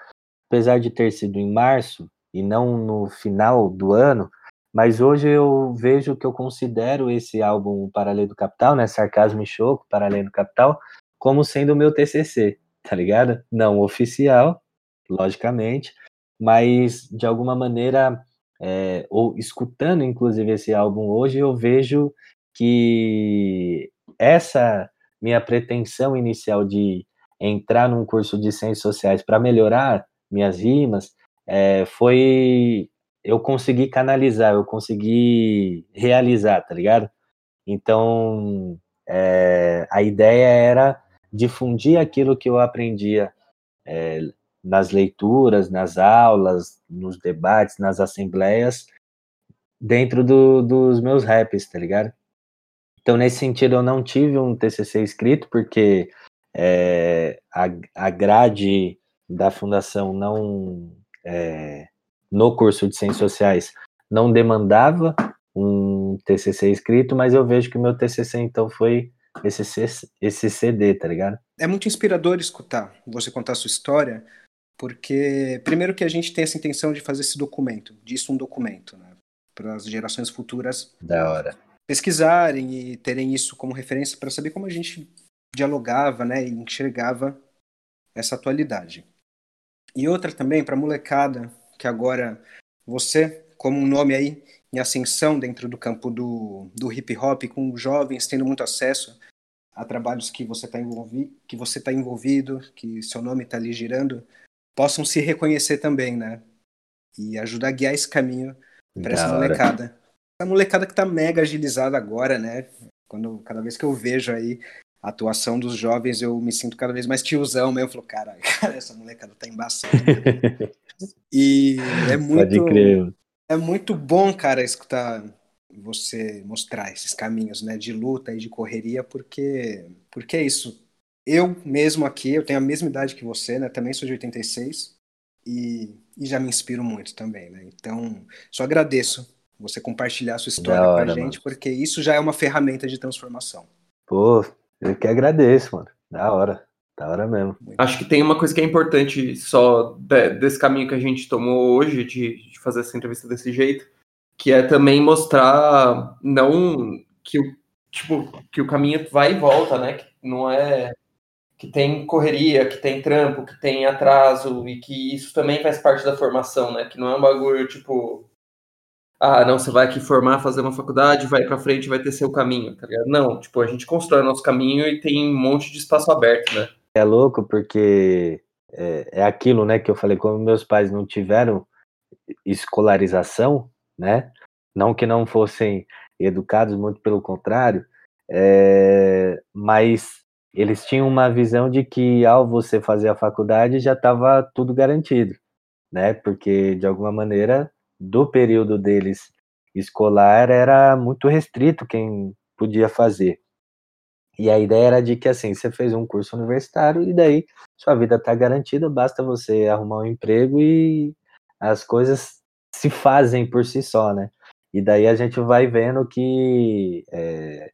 Apesar de ter sido em março e não no final do ano, mas hoje eu vejo que eu considero esse álbum Paralelo Capital, né, Sarcasmo e Choco, Paralelo Capital, como sendo o meu TCC, tá ligado? Não oficial, logicamente, mas de alguma maneira, é, ou escutando inclusive esse álbum hoje, eu vejo que essa minha pretensão inicial de entrar num curso de ciências sociais para melhorar minhas rimas é, foi eu consegui canalizar, eu consegui realizar, tá ligado? Então é, a ideia era difundir aquilo que eu aprendia é, nas leituras, nas aulas, nos debates, nas assembleias, dentro do, dos meus raps, tá ligado? Então, nesse sentido, eu não tive um TCC escrito, porque é, a, a grade da fundação não, é, no curso de Ciências Sociais, não demandava um TCC escrito, mas eu vejo que o meu TCC, então, foi esse, esse CD, tá ligado? É muito inspirador escutar você contar a sua história, porque primeiro que a gente tem essa intenção de fazer esse documento, disso um documento, né, para as gerações futuras da hora pesquisarem e terem isso como referência para saber como a gente dialogava, né, e enxergava essa atualidade. E outra também para molecada que agora você, como um nome aí em ascensão dentro do campo do, do hip hop, com jovens tendo muito acesso a trabalhos que você está envolvi que você tá envolvido, que seu nome está ali girando, possam se reconhecer também, né? E ajudar a guiar esse caminho para essa molecada. Essa molecada que tá mega agilizada agora, né? Quando cada vez que eu vejo aí a atuação dos jovens, eu me sinto cada vez mais tiozão mesmo. Eu falo, cara, <laughs> cara essa molecada tá embaçada. <laughs> e é muito é muito bom, cara, escutar você mostrar esses caminhos, né, de luta e de correria, porque porque é isso eu mesmo aqui, eu tenho a mesma idade que você, né? Também sou de 86 e, e já me inspiro muito também, né? Então, só agradeço você compartilhar a sua história hora, com a gente, mano. porque isso já é uma ferramenta de transformação. Pô, eu que agradeço, mano. Da hora. Da hora mesmo. Acho que tem uma coisa que é importante só de, desse caminho que a gente tomou hoje, de, de fazer essa entrevista desse jeito, que é também mostrar não que o tipo que o caminho vai e volta, né? Que não é que tem correria, que tem trampo, que tem atraso e que isso também faz parte da formação, né? Que não é um bagulho tipo ah, não, você vai aqui formar, fazer uma faculdade, vai para frente, vai ter seu caminho, tá ligado? Não, tipo, a gente constrói nosso caminho e tem um monte de espaço aberto, né? É louco porque é, é aquilo, né, que eu falei, como meus pais não tiveram escolarização, né? Não que não fossem educados, muito pelo contrário, é, mas eles tinham uma visão de que ao você fazer a faculdade já estava tudo garantido, né? Porque de alguma maneira do período deles escolar era muito restrito quem podia fazer. E a ideia era de que assim, você fez um curso universitário e daí sua vida está garantida, basta você arrumar um emprego e as coisas se fazem por si só, né? E daí a gente vai vendo que é,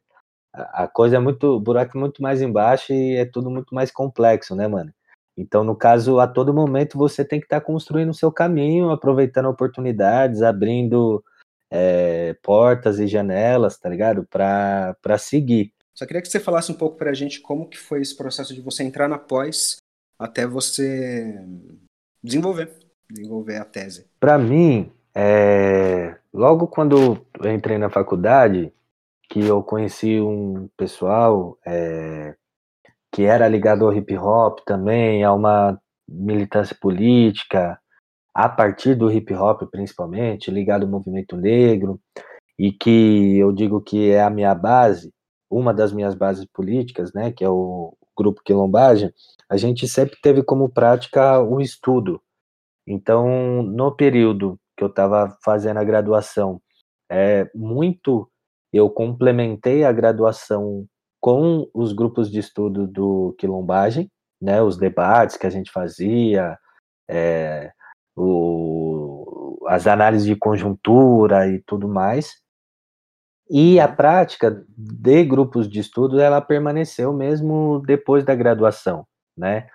a coisa é muito, o buraco é muito mais embaixo e é tudo muito mais complexo, né, mano? Então, no caso, a todo momento você tem que estar tá construindo o seu caminho, aproveitando oportunidades, abrindo é, portas e janelas, tá ligado? Para seguir. Só queria que você falasse um pouco para a gente como que foi esse processo de você entrar na pós até você desenvolver, desenvolver a tese. Para mim, é, logo quando eu entrei na faculdade, que eu conheci um pessoal é, que era ligado ao hip hop também, a uma militância política, a partir do hip hop principalmente, ligado ao movimento negro, e que eu digo que é a minha base, uma das minhas bases políticas, né, que é o grupo Quilombagem, a gente sempre teve como prática o estudo. Então, no período que eu estava fazendo a graduação, é muito eu complementei a graduação com os grupos de estudo do quilombagem, né, os debates que a gente fazia, é, o, as análises de conjuntura e tudo mais. E a prática de grupos de estudo, ela permaneceu mesmo depois da graduação, né?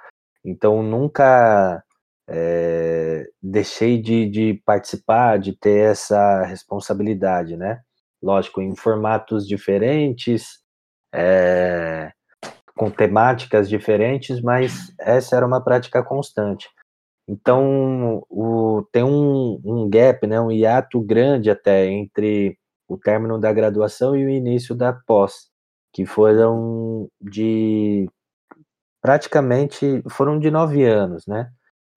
Então, nunca é, deixei de, de participar, de ter essa responsabilidade, né? Lógico, em formatos diferentes, é, com temáticas diferentes, mas essa era uma prática constante. Então, o, tem um, um gap, né, um hiato grande até entre o término da graduação e o início da pós, que foram de praticamente foram de nove anos, né?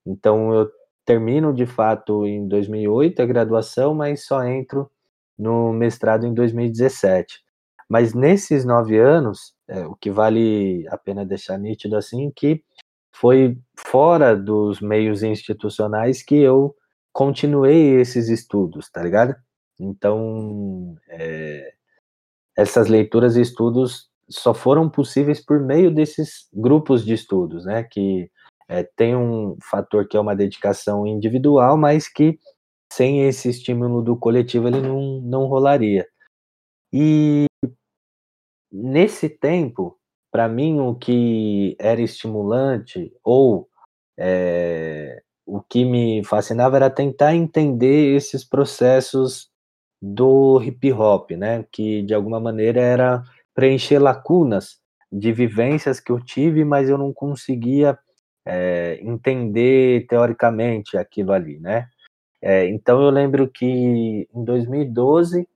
Então eu termino de fato em 2008 a graduação, mas só entro no mestrado em 2017. Mas nesses nove anos, é, o que vale a pena deixar nítido assim, que foi fora dos meios institucionais que eu continuei esses estudos, tá ligado? Então, é, essas leituras e estudos só foram possíveis por meio desses grupos de estudos, né? Que é, tem um fator que é uma dedicação individual, mas que sem esse estímulo do coletivo ele não, não rolaria. E nesse tempo, para mim, o que era estimulante ou é, o que me fascinava era tentar entender esses processos do hip hop, né? Que de alguma maneira era preencher lacunas de vivências que eu tive, mas eu não conseguia é, entender teoricamente aquilo ali, né? É, então eu lembro que em 2012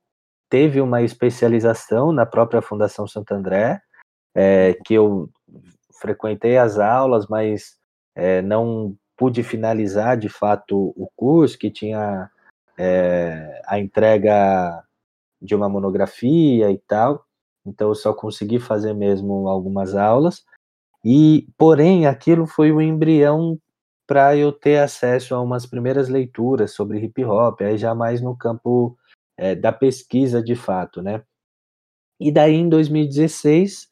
teve uma especialização na própria Fundação Santo André, é, que eu frequentei as aulas, mas é, não pude finalizar de fato o curso, que tinha é, a entrega de uma monografia e tal, então eu só consegui fazer mesmo algumas aulas, e porém aquilo foi o embrião para eu ter acesso a umas primeiras leituras sobre hip hop, aí já mais no campo é, da pesquisa de fato, né? E daí em 2016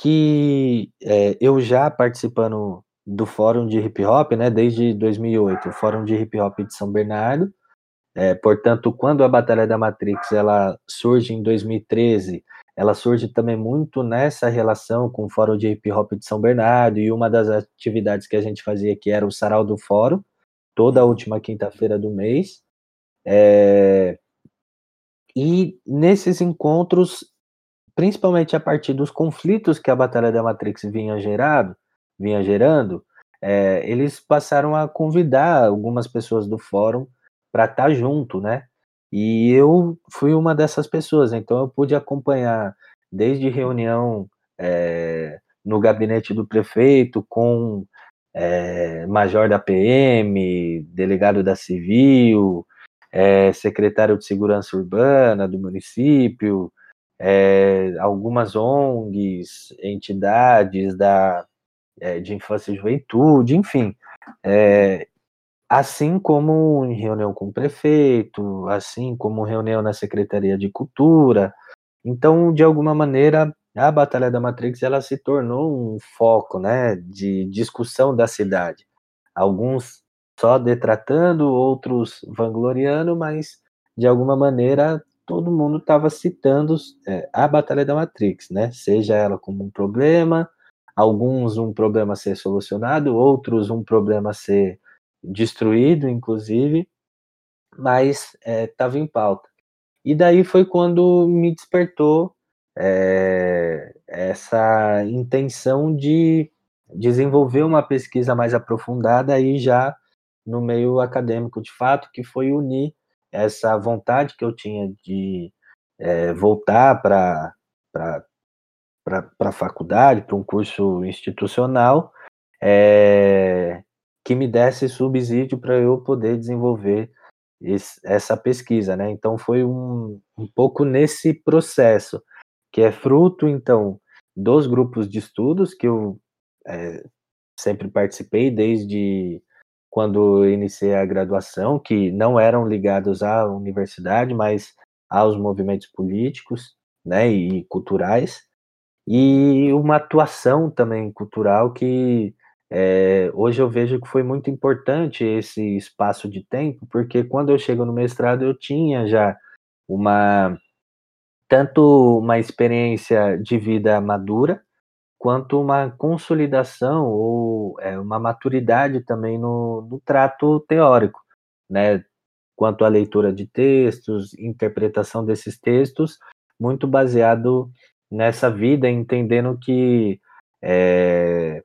que é, eu já participando do fórum de hip hop, né? Desde 2008, o fórum de hip hop de São Bernardo. É, portanto, quando a Batalha da Matrix ela surge em 2013, ela surge também muito nessa relação com o Fórum de Hip Hop de São Bernardo, e uma das atividades que a gente fazia aqui era o Sarau do Fórum, toda a última quinta-feira do mês. É... E nesses encontros, principalmente a partir dos conflitos que a Batalha da Matrix vinha, gerado, vinha gerando, é, eles passaram a convidar algumas pessoas do fórum para estar tá junto, né? E eu fui uma dessas pessoas, então eu pude acompanhar desde reunião é, no gabinete do prefeito com é, major da PM, delegado da Civil, é, secretário de Segurança Urbana do município, algumas ONGs, entidades da, de infância e juventude, enfim. Assim como em reunião com o prefeito, assim como reunião na Secretaria de Cultura. Então, de alguma maneira, a Batalha da Matrix ela se tornou um foco, né, de discussão da cidade. Alguns só detratando, outros vangloriando, mas de alguma maneira todo mundo estava citando é, a Batalha da Matrix, né? Seja ela como um problema, alguns um problema a ser solucionado, outros um problema a ser destruído, inclusive, mas estava é, em pauta. E daí foi quando me despertou é, essa intenção de desenvolver uma pesquisa mais aprofundada aí já no meio acadêmico de fato, que foi unir essa vontade que eu tinha de é, voltar para a faculdade, para um curso institucional, é, que me desse subsídio para eu poder desenvolver esse, essa pesquisa, né? Então foi um, um pouco nesse processo, que é fruto, então, dos grupos de estudos que eu é, sempre participei desde quando iniciei a graduação, que não eram ligados à universidade, mas aos movimentos políticos né, e culturais, e uma atuação também cultural que é, hoje eu vejo que foi muito importante esse espaço de tempo, porque quando eu chego no mestrado eu tinha já uma tanto uma experiência de vida madura, quanto uma consolidação ou é, uma maturidade também no, no trato teórico, né? Quanto à leitura de textos, interpretação desses textos, muito baseado nessa vida, entendendo que é,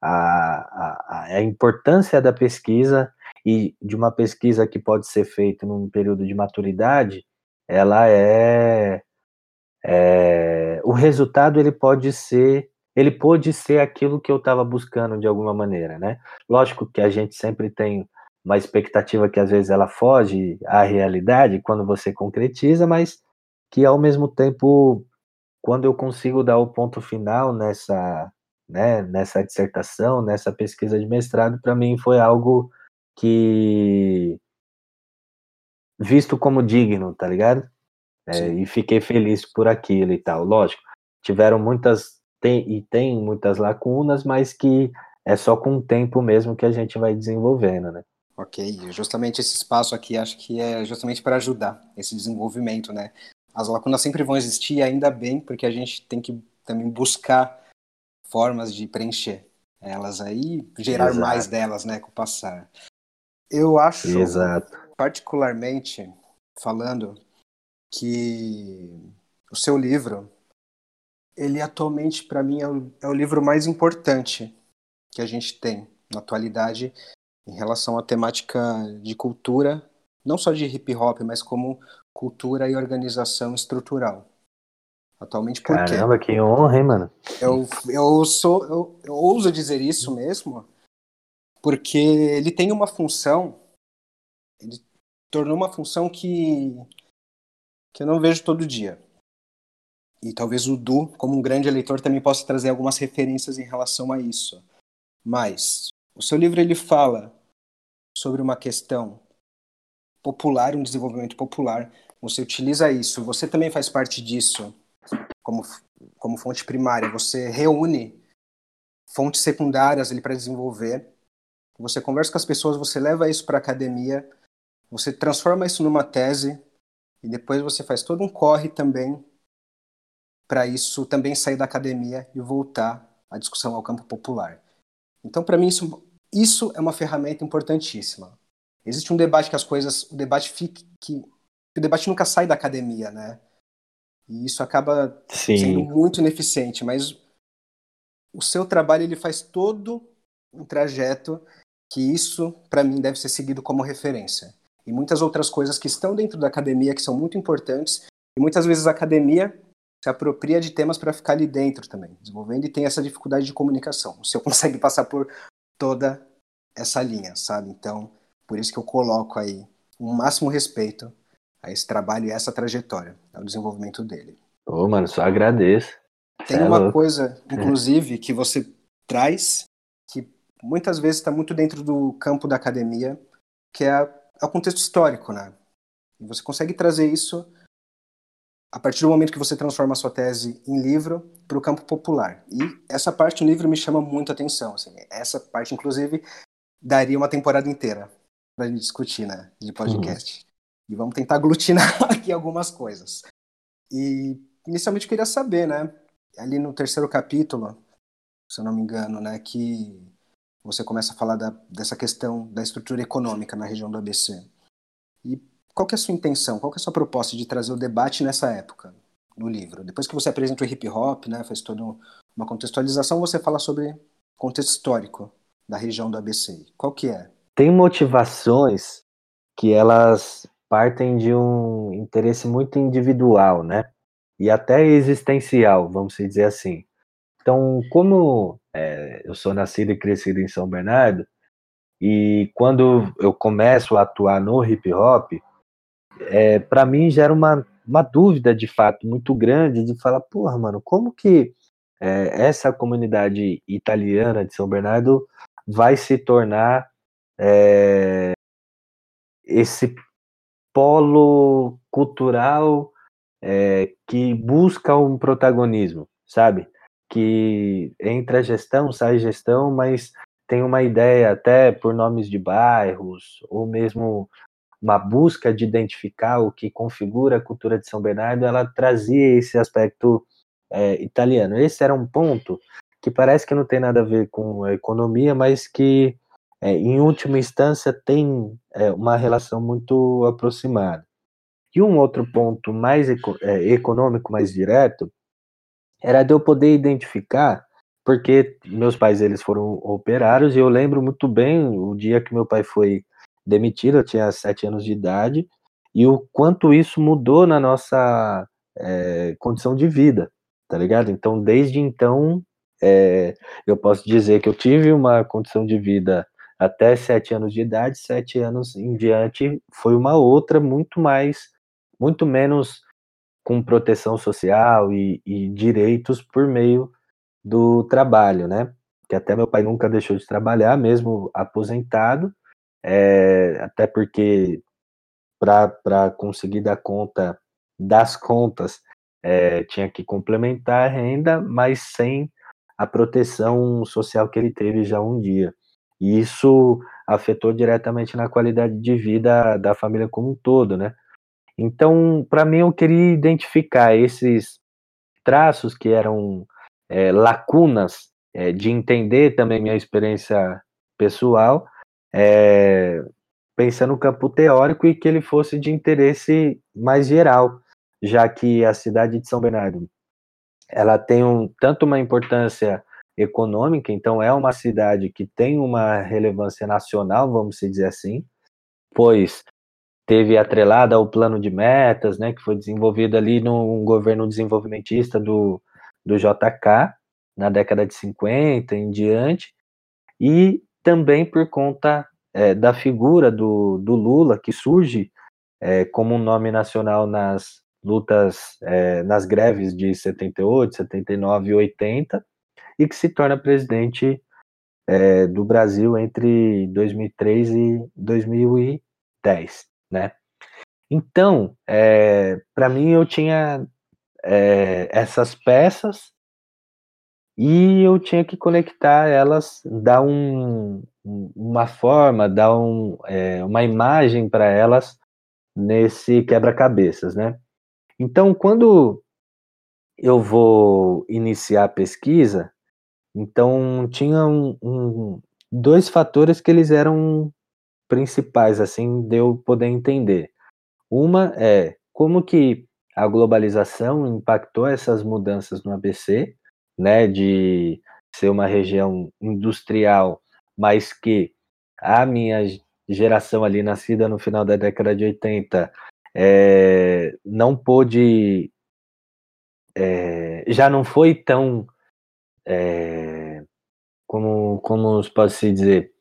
a, a, a, importância da pesquisa e de uma pesquisa que pode ser feita num período de maturidade, ela é, é o resultado ele pode ser ele pôde ser aquilo que eu estava buscando de alguma maneira, né? Lógico que a gente sempre tem uma expectativa que às vezes ela foge à realidade quando você concretiza, mas que ao mesmo tempo, quando eu consigo dar o ponto final nessa, né, nessa dissertação, nessa pesquisa de mestrado, para mim foi algo que visto como digno, tá ligado? É, e fiquei feliz por aquilo e tal. Lógico, tiveram muitas tem, e tem muitas lacunas, mas que é só com o tempo mesmo que a gente vai desenvolvendo, né? Ok, justamente esse espaço aqui acho que é justamente para ajudar esse desenvolvimento, né? As lacunas sempre vão existir, ainda bem, porque a gente tem que também buscar formas de preencher elas aí, gerar Exato. mais delas, né, com o passar. Eu acho, Exato. particularmente, falando que o seu livro ele atualmente, para mim, é o, é o livro mais importante que a gente tem na atualidade em relação à temática de cultura, não só de hip hop, mas como cultura e organização estrutural. Atualmente, por quê? Caramba, que honra, hein, mano? Eu, eu, sou, eu, eu ouso dizer isso mesmo, porque ele tem uma função, ele tornou uma função que, que eu não vejo todo dia e talvez o Du, como um grande eleitor, também possa trazer algumas referências em relação a isso. Mas o seu livro ele fala sobre uma questão popular, um desenvolvimento popular. Você utiliza isso, você também faz parte disso como, como fonte primária. Você reúne fontes secundárias para desenvolver. Você conversa com as pessoas, você leva isso para a academia, você transforma isso numa tese e depois você faz todo um corre também para isso também sair da academia e voltar à discussão ao campo popular. Então, para mim, isso, isso é uma ferramenta importantíssima. Existe um debate que as coisas, o debate fique, que o debate nunca sai da academia, né? E isso acaba Sim. sendo muito ineficiente, mas o seu trabalho ele faz todo um trajeto que isso, para mim, deve ser seguido como referência. E muitas outras coisas que estão dentro da academia que são muito importantes, e muitas vezes a academia se apropria de temas para ficar ali dentro também, desenvolvendo e tem essa dificuldade de comunicação. <laughs> O seu consegue passar por toda essa linha, sabe? Então, por isso que eu coloco aí o um máximo respeito a esse trabalho e essa trajetória, ao desenvolvimento dele. Ô, oh, mano, só agradeço. Tem é uma louco. coisa, inclusive, é. que você traz que muitas vezes está muito dentro do campo da academia, que é, é o contexto histórico, né? E você consegue trazer isso a partir do momento que você transforma a sua tese em livro para o campo popular. E essa parte do livro me chama muito a atenção. Assim, essa parte, inclusive, daria uma temporada inteira gente discutir, né? De podcast. E vamos tentar aglutinar <laughs> aqui algumas coisas. E inicialmente eu queria saber, né? Ali no terceiro capítulo, se eu não me engano, né? Que você começa a falar da, dessa questão da estrutura econômica na região do ABC. E qual que é a sua intenção? Qual que é a sua proposta de trazer o debate nessa época no livro? Depois que você apresenta o hip hop, né? Faz toda uma contextualização, você fala sobre contexto histórico da região do ABC. Qual que é? Tem motivações que elas partem de um interesse muito individual, né? E até existencial, vamos dizer assim. Então, como é, eu sou nascido e crescido em São Bernardo, e quando eu começo a atuar no hip hop, é, para mim gera uma, uma dúvida de fato muito grande de falar, porra, mano, como que é, essa comunidade italiana de São Bernardo vai se tornar é, esse polo cultural é, que busca um protagonismo, sabe? Que entra gestão, sai gestão, mas tem uma ideia até por nomes de bairros, ou mesmo uma busca de identificar o que configura a cultura de São Bernardo, ela trazia esse aspecto é, italiano. Esse era um ponto que parece que não tem nada a ver com a economia, mas que, é, em última instância, tem é, uma relação muito aproximada. E um outro ponto mais é, econômico, mais direto, era de eu poder identificar, porque meus pais eles foram operários e eu lembro muito bem o dia que meu pai foi demitido, eu tinha sete anos de idade, e o quanto isso mudou na nossa é, condição de vida tá ligado? Então, desde então, é, eu posso dizer que eu tive uma condição de vida até sete anos de idade, sete anos em diante foi uma outra muito mais, muito menos com proteção social e, e direitos por meio do trabalho, né? Que até meu pai nunca deixou de trabalhar, mesmo aposentado, é, até porque para conseguir dar conta das contas é, tinha que complementar a renda, mas sem a proteção social que ele teve já um dia. E isso afetou diretamente na qualidade de vida da família como um todo, né? Então, para mim, eu queria identificar esses traços que eram é, lacunas é, de entender também minha experiência pessoal, é, pensando no campo teórico e que ele fosse de interesse mais geral, já que a cidade de São Bernardo ela tem um, tanto uma importância econômica, então é uma cidade que tem uma relevância nacional, vamos dizer assim, pois teve atrelada ao plano de metas, né, que foi desenvolvido ali num governo desenvolvimentista do, do JK, na década de 50 em diante, e também por conta é, da figura do, do Lula, que surge é, como um nome nacional nas, lutas é, nas greves de 78, 79 e 80, e que se torna presidente é, do Brasil entre 2003 e 2010, né? Então, é, para mim, eu tinha é, essas peças e eu tinha que conectar elas, dar um, uma forma, dar um, uma imagem para elas nesse quebra-cabeças, né? Então, quando eu vou iniciar a pesquisa, então tinha um, um, dois fatores que eles eram principais, assim, de eu poder entender. Uma é como que a globalização impactou essas mudanças no ABC, né, de ser uma região industrial, mas que a minha geração ali, nascida no final da década de 80, é, não pôde, é, já não foi tão, é, como, como pode se dizer,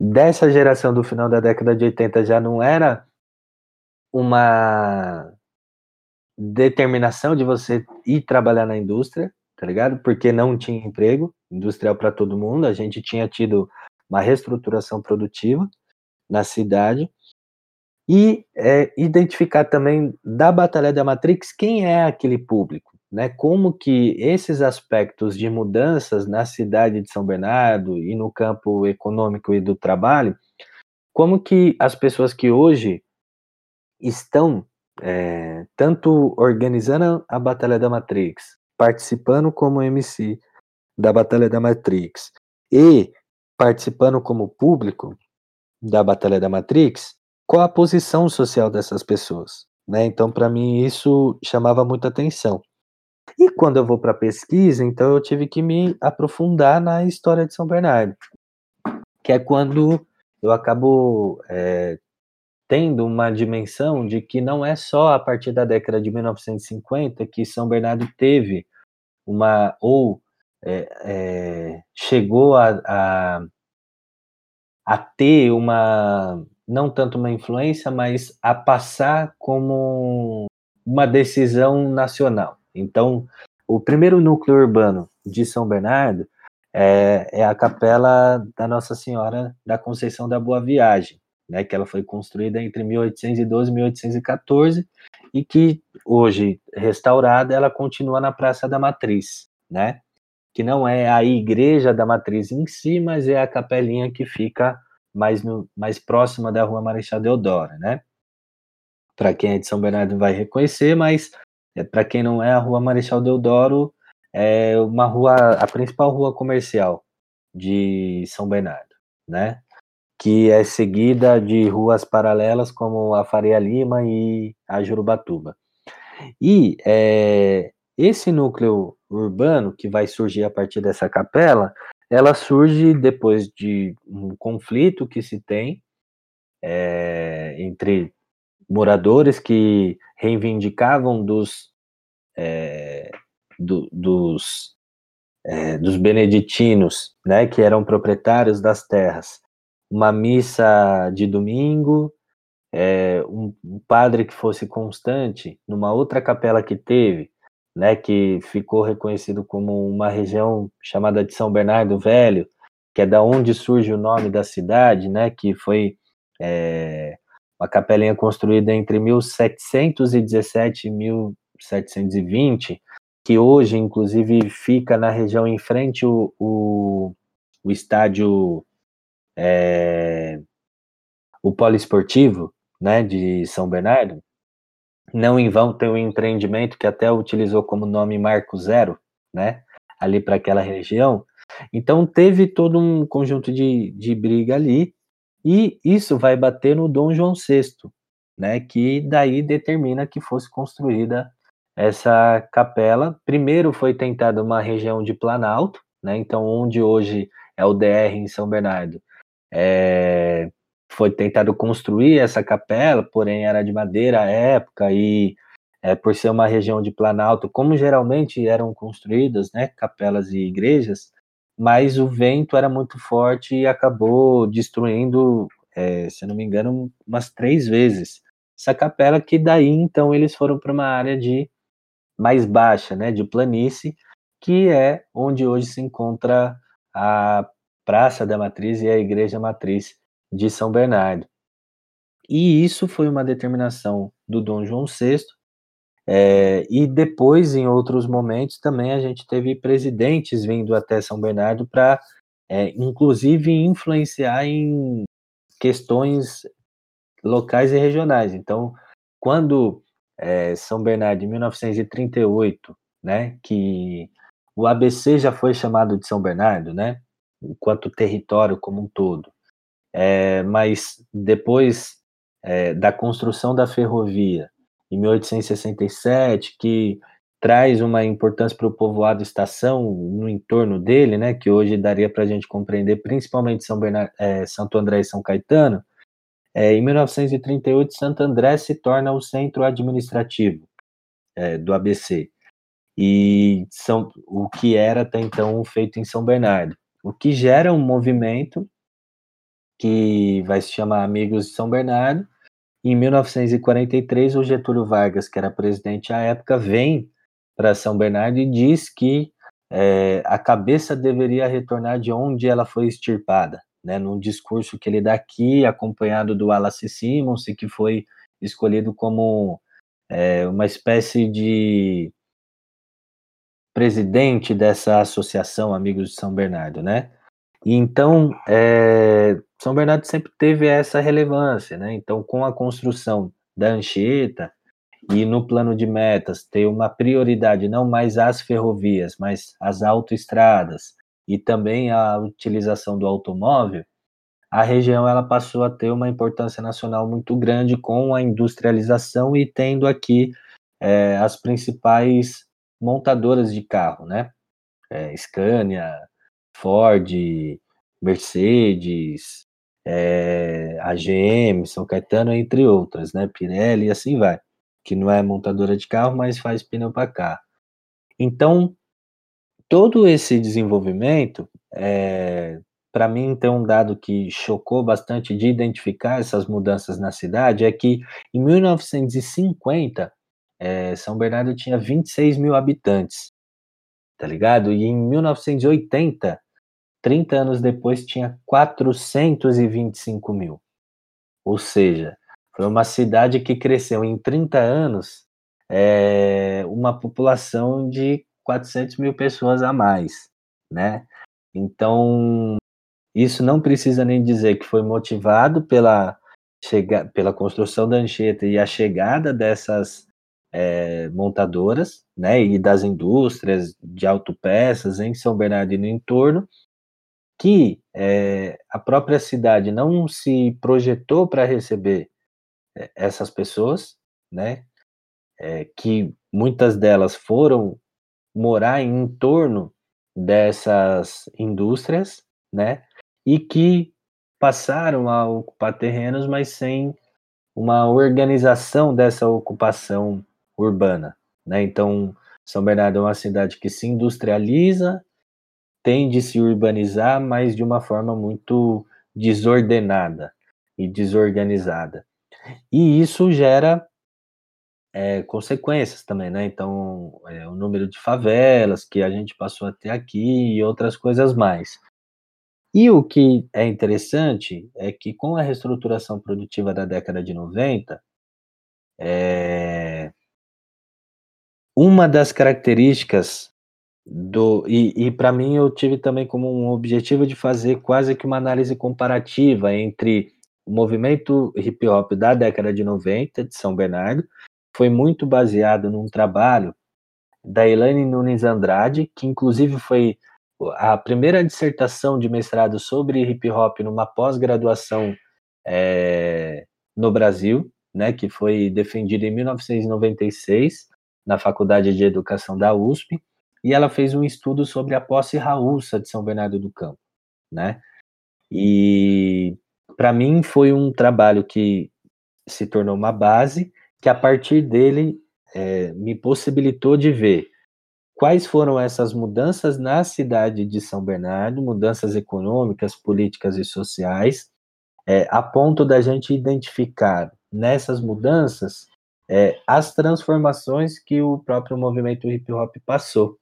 dessa geração do final da década de 80 já não era uma determinação de você ir trabalhar na indústria, tá ligado? Porque não tinha emprego industrial para todo mundo, a gente tinha tido uma reestruturação produtiva na cidade e é, identificar também da Batalha da Matrix quem é aquele público, né, como que esses aspectos de mudanças na cidade de São Bernardo e no campo econômico e do trabalho, como que as pessoas que hoje estão é, tanto organizando a Batalha da Matrix, participando como MC da Batalha da Matrix e participando como público da Batalha da Matrix, qual a posição social dessas pessoas? Né? Então, para mim, isso chamava muita atenção. E quando eu vou para pesquisa, então eu tive que me aprofundar na história de São Bernardo, que é quando eu acabo é, tendo uma dimensão de que não é só a partir da década de 1950 que São Bernardo teve uma ou é, é, chegou a, a, a ter uma não tanto uma influência, mas a passar como uma decisão nacional. Então, o primeiro núcleo urbano de São Bernardo é, é, a capela da Nossa Senhora da Conceição da Boa Viagem, né, que ela foi construída entre 1812 e 1814 e que hoje restaurada ela continua na Praça da Matriz, né? Que não é a igreja da Matriz em si, mas é a capelinha que fica mais, no, mais próxima da Rua Marechal Deodoro, né? Para quem é de São Bernardo vai reconhecer, mas é, para quem não é, a Rua Marechal Deodoro é uma rua, a principal rua comercial de São Bernardo, né? Que é seguida de ruas paralelas como a Faria Lima e a Jurubatuba. E é, esse núcleo urbano que vai surgir a partir dessa capela, ela surge depois de um conflito que se tem é, entre moradores que reivindicavam dos, é, do, dos, é, dos beneditinos, né, que eram proprietários das terras, uma missa de domingo, é, um, um padre que fosse constante numa outra capela que teve, né, que ficou reconhecido como uma região chamada de São Bernardo Velho, que é da onde surge o nome da cidade, né, que foi é, uma capelinha construída entre 1717 e 1720, que hoje, inclusive, fica na região em frente o, o, o estádio, é, o poliesportivo, né, de São Bernardo, não em vão tem um empreendimento que até utilizou como nome Marco Zero, né? Ali para aquela região. Então teve todo um conjunto de, de briga ali, e isso vai bater no Dom João VI, né? Que daí determina que fosse construída essa capela. Primeiro foi tentada uma região de Planalto, né? Então onde hoje é o DR em São Bernardo. É, foi tentado construir essa capela, porém era de madeira à época e é, por ser uma região de planalto, como geralmente eram construídas, né, capelas e igrejas, mas o vento era muito forte e acabou destruindo, é, se não me engano, umas três vezes essa capela, que daí então eles foram para uma área de mais baixa, né, de planície, que é onde hoje se encontra a Praça da Matriz e a Igreja Matriz de São Bernardo. E isso foi uma determinação do Dom João VI, é, e depois, em outros momentos, também a gente teve presidentes vindo até São Bernardo para, é, inclusive, influenciar em questões locais e regionais. Então, quando é, São Bernardo, em 1938, né, que o ABC já foi chamado de São Bernardo, né, enquanto território como um todo, é, mas depois é, da construção da ferrovia, em 1867, que traz uma importância para o povoado estação no entorno dele, né, que hoje daria para a gente compreender principalmente São Bernardo, é, Santo André e São Caetano, é, em 1938 Santo André se torna o centro administrativo é, do ABC e são o que era até então feito em São Bernardo, o que gera um movimento que vai se chamar Amigos de São Bernardo. Em 1943, o Getúlio Vargas, que era presidente à época, vem para São Bernardo e diz que é, a cabeça deveria retornar de onde ela foi extirpada, né, num discurso que ele dá aqui, acompanhado do Wallace Simmons, que foi escolhido como é, uma espécie de presidente dessa associação Amigos de São Bernardo, né? E então, é, São Bernardo sempre teve essa relevância, né? Então, com a construção da Anchieta e no plano de metas ter uma prioridade não mais às ferrovias, mas às autoestradas e também a utilização do automóvel, a região ela passou a ter uma importância nacional muito grande com a industrialização e tendo aqui é, as principais montadoras de carro, né? É, Scania, Ford, Mercedes, é, a GM, São Caetano, entre outras, né? Pirelli e assim vai. Que não é montadora de carro, mas faz pneu para carro. Então, todo esse desenvolvimento, é, para mim, tem um dado que chocou bastante de identificar essas mudanças na cidade, é que em 1950, é, São Bernardo tinha 26 mil habitantes, tá ligado? E em 1980, 30 anos depois, tinha 425 mil. Ou seja, foi uma cidade que cresceu em 30 anos é, uma população de 400 mil pessoas a mais, né? Então, isso não precisa nem dizer que foi motivado pela, chega, pela construção da Anchieta e a chegada dessas é, montadoras, né, e das indústrias de autopeças em São Bernardo e no entorno, que é, a própria cidade não se projetou para receber é, essas pessoas, né, é, que muitas delas foram morar em torno dessas indústrias, né, e que passaram a ocupar terrenos, mas sem uma organização dessa ocupação urbana, né? Então, São Bernardo é uma cidade que se industrializa, tende a se urbanizar, mas de uma forma muito desordenada e desorganizada. E isso gera é, consequências também, né? Então, é, o número de favelas que a gente passou a ter aqui e outras coisas mais. E o que é interessante é que com a reestruturação produtiva da década de 90, é, uma das características do. E, e para mim, eu tive também como um objetivo de fazer quase que uma análise comparativa entre o movimento hip hop da década de 90 de São Bernardo, foi muito baseado num trabalho da Elaine Nunes Andrade, que inclusive foi a primeira dissertação de mestrado sobre hip hop numa pós-graduação é, no Brasil, né, que foi defendida em 1996 na Faculdade de Educação da USP, e ela fez um estudo sobre a posse raúça de São Bernardo do Campo, né? E para mim foi um trabalho que se tornou uma base, que a partir dele é, me possibilitou de ver quais foram essas mudanças na cidade de São Bernardo, mudanças econômicas, políticas e sociais, é, a ponto da gente identificar nessas mudanças é, as transformações que o próprio movimento hip hop passou,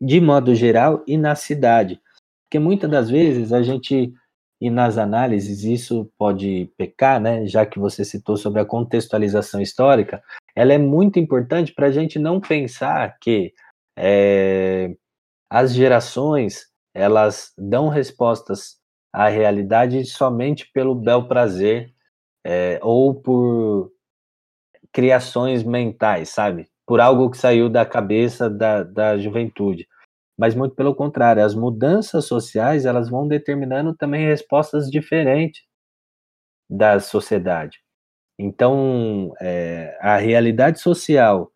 de modo geral e na cidade. Porque muitas das vezes a gente, e nas análises, isso pode pecar, né? Já que você citou sobre a contextualização histórica, ela é muito importante para a gente não pensar que é, as gerações elas dão respostas à realidade somente pelo bel prazer é, ou por criações mentais, sabe? Por algo que saiu da cabeça da, da juventude. Mas muito pelo contrário, as mudanças sociais elas vão determinando também respostas diferentes da sociedade. Então, é, a realidade social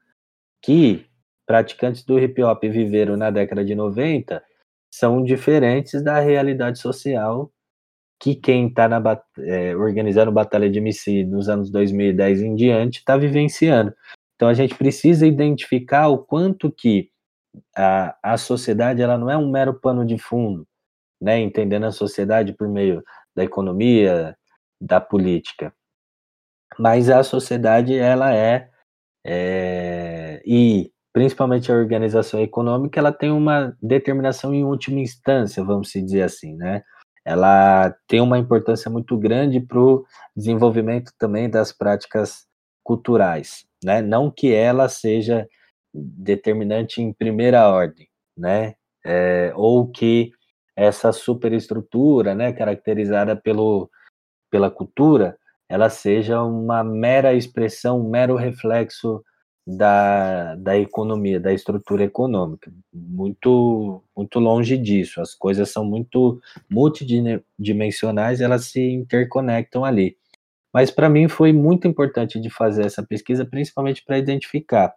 que praticantes do hip hop viveram na década de 90 são diferentes da realidade social que quem está é, organizando Batalha de MC nos anos 2010 em diante está vivenciando. Então a gente precisa identificar o quanto que a, a sociedade ela não é um mero pano de fundo, né? entendendo a sociedade por meio da economia, da política. Mas a sociedade ela é, é e principalmente a organização econômica, ela tem uma determinação em última instância, vamos dizer assim, né? ela tem uma importância muito grande para o desenvolvimento também das práticas culturais, né? Não que ela seja determinante em primeira ordem, né? É, ou que essa superestrutura, né, caracterizada pelo, pela cultura, ela seja uma mera expressão, um mero reflexo da, da economia, da estrutura econômica. Muito, muito longe disso. As coisas são muito multidimensionais, elas se interconectam ali. Mas para mim foi muito importante de fazer essa pesquisa, principalmente para identificar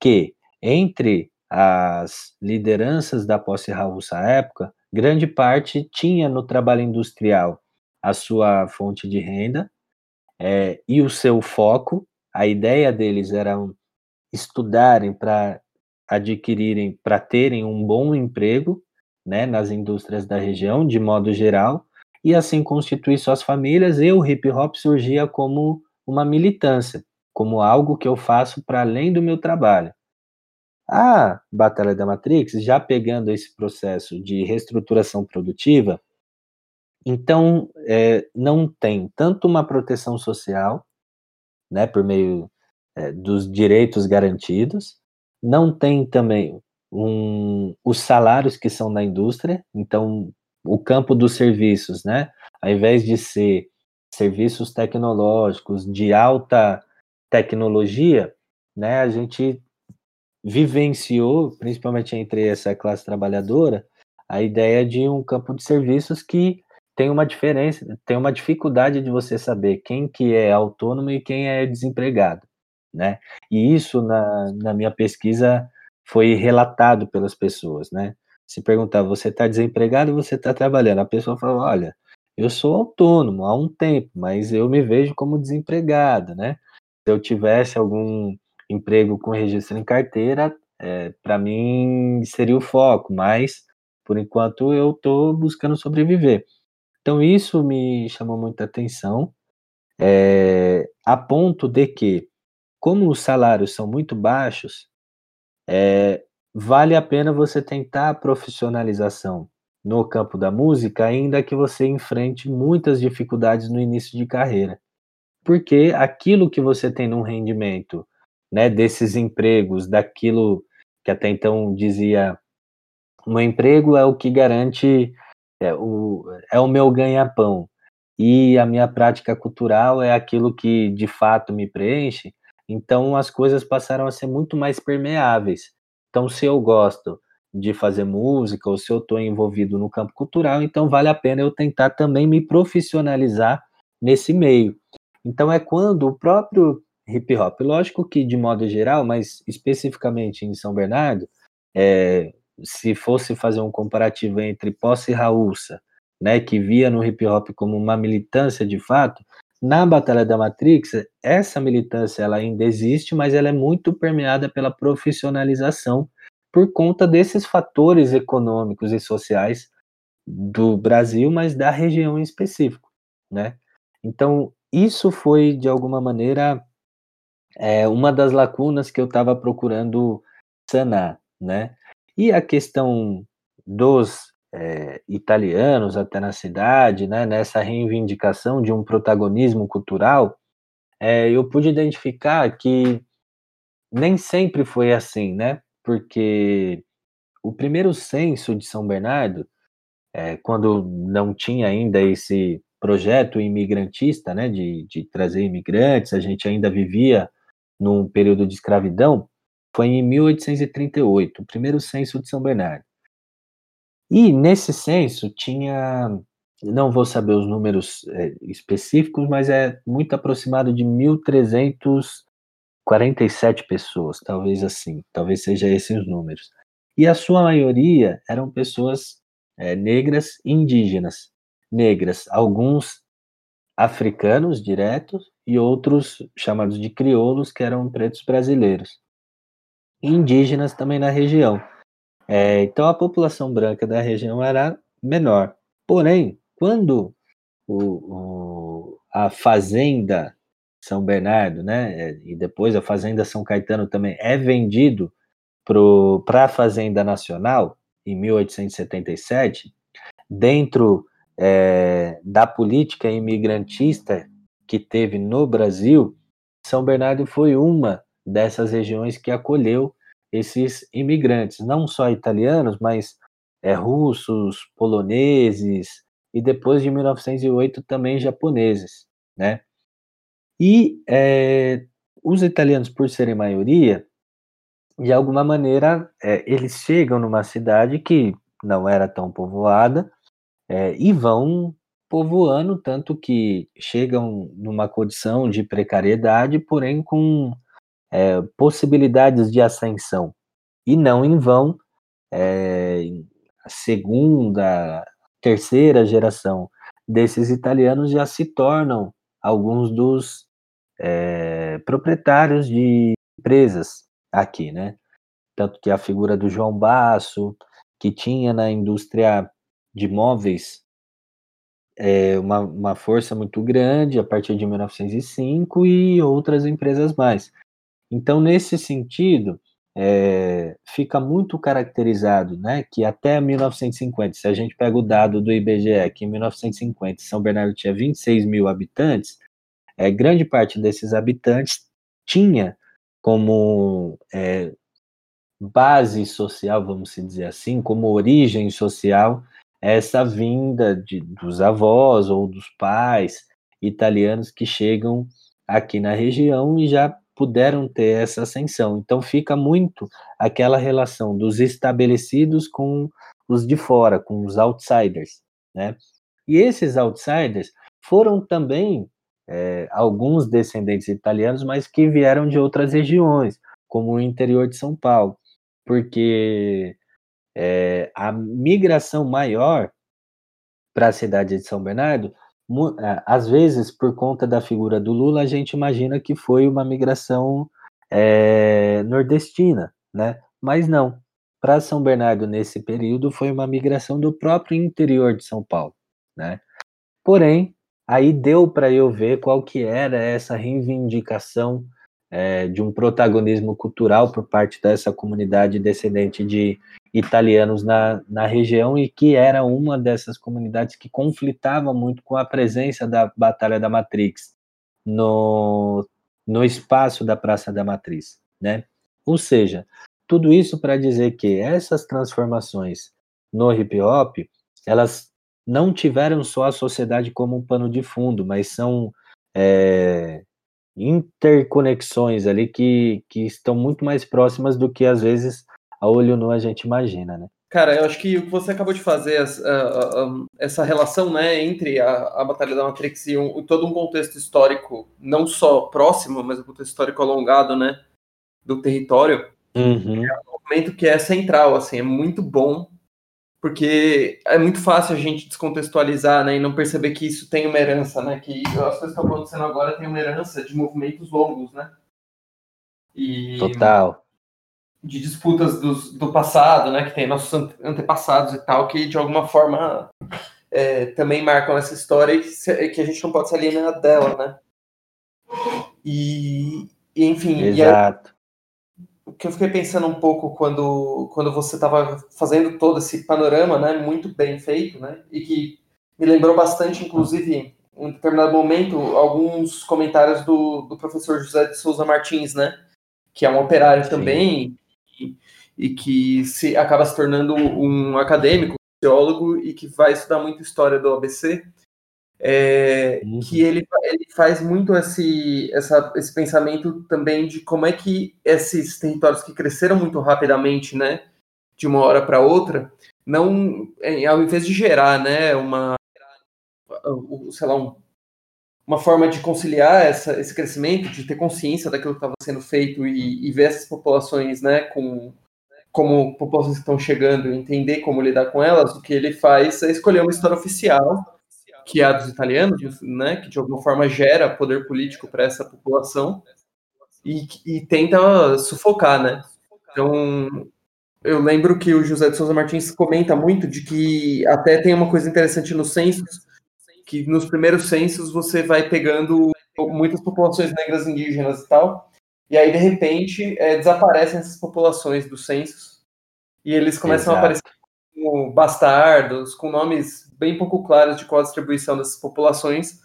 que entre as lideranças da posse russa à época, grande parte tinha no trabalho industrial a sua fonte de renda é, e o seu foco. A ideia deles era estudarem para adquirirem, para terem um bom emprego né, nas indústrias da região, de modo geral, e assim constituir suas famílias. E o hip hop surgia como uma militância, como algo que eu faço para além do meu trabalho. A Batalha da Matrix, já pegando esse processo de reestruturação produtiva, então é, não tem tanto uma proteção social, né, por meio é, dos direitos garantidos, não tem também um, os salários que são da indústria, então o campo dos serviços, né, ao invés de ser serviços tecnológicos de alta tecnologia, né, a gente vivenciou, principalmente entre essa classe trabalhadora, a ideia de um campo de serviços que tem uma diferença, tem uma dificuldade de você saber quem que é autônomo e quem é desempregado né? E isso na, na minha pesquisa foi relatado pelas pessoas, né? Se perguntar, você está desempregado ou você está trabalhando? A pessoa fala, olha, eu sou autônomo há um tempo, mas eu me vejo como desempregado, né? Se eu tivesse algum emprego com registro em carteira, é, para mim seria o foco, mas por enquanto eu estou buscando sobreviver. Então isso me chamou muita atenção, é, a ponto de que como os salários são muito baixos, é, vale a pena você tentar a profissionalização no campo da música, ainda que você enfrente muitas dificuldades no início de carreira. Porque aquilo que você tem num rendimento, né, desses empregos, daquilo que até então dizia, o emprego é o que garante, é o, é o meu ganha-pão, e a minha prática cultural é aquilo que de fato me preenche, então as coisas passaram a ser muito mais permeáveis. Então, se eu gosto de fazer música ou se eu estou envolvido no campo cultural, então vale a pena eu tentar também me profissionalizar nesse meio. Então é quando o próprio hip hop, lógico que de modo geral, mas especificamente em São Bernardo, é, se fosse fazer um comparativo entre Posse Raulsa, né, que via no hip hop como uma militância de fato, na Batalha da Matrix, essa militância ela ainda existe, mas ela é muito permeada pela profissionalização por conta desses fatores econômicos e sociais do Brasil, mas da região em específico, né? Então, isso foi, de alguma maneira, é, uma das lacunas que eu estava procurando sanar, né? E a questão dos é, italianos até na cidade, né, nessa reivindicação de um protagonismo cultural, é, eu pude identificar que nem sempre foi assim, né? Porque o primeiro censo de São Bernardo, é, quando não tinha ainda esse projeto imigrantista, né, de, de trazer imigrantes, a gente ainda vivia num período de escravidão, foi em 1838, o primeiro censo de São Bernardo. E nesse censo tinha, não vou saber os números é, específicos, mas é muito aproximado de 1.347 pessoas, talvez assim, talvez seja esses os números. E a sua maioria eram pessoas é, negras e indígenas. Negras, alguns africanos diretos e outros chamados de crioulos, que eram pretos brasileiros. E indígenas também na região. É, então a população branca da região era menor. Porém, quando o, o, a fazenda São Bernardo, né, e depois a fazenda São Caetano também é vendido para a fazenda nacional em 1877, dentro é, da política imigrantista que teve no Brasil, São Bernardo foi uma dessas regiões que acolheu esses imigrantes, não só italianos, mas é, russos, poloneses e depois de 1908 também japoneses, né? E é, os italianos, por serem maioria, de alguma maneira, é, eles chegam numa cidade que não era tão povoada é, e vão povoando, tanto que chegam numa condição de precariedade, porém com é, possibilidades de ascensão. E não em vão, é, segunda, terceira geração desses italianos já se tornam alguns dos é, proprietários de empresas aqui, né? Tanto que a figura do João Basso, que tinha na indústria de móveis é, uma, uma força muito grande a partir de 1905 e outras empresas mais. Então, nesse sentido, é, fica muito caracterizado né, que até 1950, se a gente pega o dado do IBGE, que em 1950 São Bernardo tinha 26 mil habitantes, é, grande parte desses habitantes tinha como é, base social, vamos dizer assim, como origem social, essa vinda de, dos avós ou dos pais italianos que chegam aqui na região e já puderam ter essa ascensão. Então fica muito aquela relação dos estabelecidos com os de fora, com os outsiders, né? E esses outsiders foram também é, alguns descendentes italianos, mas que vieram de outras regiões, como o interior de São Paulo, porque é, a migração maior para a cidade de São Bernardo, é, às vezes, por conta da figura do Lula, a gente imagina que foi uma migração é, nordestina, né? Mas não. Para São Bernardo, nesse período, foi uma migração do próprio interior de São Paulo, né? Porém, aí deu para eu ver qual que era essa reivindicação é, de um protagonismo cultural por parte dessa comunidade descendente de italianos na, na região e que era uma dessas comunidades que conflitava muito com a presença da Batalha da Matrix no, no espaço da Praça da Matriz, né? Ou seja, tudo isso para dizer que essas transformações no hip hop, elas não tiveram só a sociedade como um pano de fundo, mas são é, interconexões ali que, que estão muito mais próximas do que às vezes a olho nu a gente imagina, né? Cara, eu acho que o que você acabou de fazer, essa relação né, entre a, a Batalha da Matrix e um, todo um contexto histórico, não só próximo, mas um contexto histórico alongado, né, do território, uhum. é um momento que é central, assim, é muito bom porque é muito fácil a gente descontextualizar, né, e não perceber que isso tem uma herança, né, que as coisas que estão acontecendo agora têm uma herança de movimentos longos, né. E Total. De disputas dos, do passado, né, que tem nossos antepassados e tal, que de alguma forma é, também marcam essa história e que, que, a gente não pode se alienar dela, né. E, e enfim. Exato. E o que eu fiquei pensando um pouco quando, quando você estava fazendo todo esse panorama, né, muito bem feito, né, e que me lembrou bastante, inclusive, em um determinado momento, alguns comentários do, do professor José de Souza Martins, né, que é um operário Sim. também e, que se acaba se tornando um acadêmico, um teólogo e que vai estudar muito história do ABC é, uhum. que ele, ele, faz muito esse, essa, esse pensamento também de como é que esses territórios que cresceram muito rapidamente, né, de uma hora para outra, não, é, ao invés de gerar, né, uma, sei lá, um, uma forma de conciliar essa, esse crescimento, de ter consciência daquilo que estava sendo feito e, e, ver essas populações, né, com como populações que estão chegando, entender como lidar com elas, o que ele faz é escolher uma história oficial que é a dos italianos, né, que de alguma forma gera poder político para essa população e, e, tenta sufocar, né? Então, eu lembro que o José de Souza Martins comenta muito de que até tem uma coisa interessante nos censos, que nos primeiros censos você vai pegando muitas populações negras indígenas e tal, e aí de repente é, desaparecem essas populações dos censos e eles começam Exato. a aparecer como bastardos, com nomes bem pouco claras de qual a distribuição dessas populações,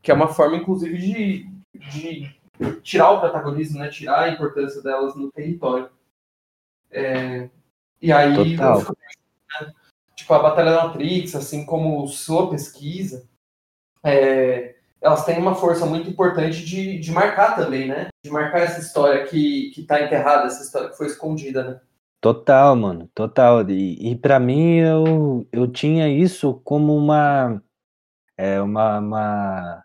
que é uma forma, inclusive, de, de tirar o protagonismo, né, tirar a importância delas no território. É, e aí, Total. né, tipo, a Batalha da Matrix, assim como sua pesquisa, é, elas têm uma força muito importante de, de marcar também, né? De marcar essa história que, que tá enterrada, essa história que foi escondida, né? Total, mano, total. E, e para mim eu, eu tinha isso como uma, é, uma, uma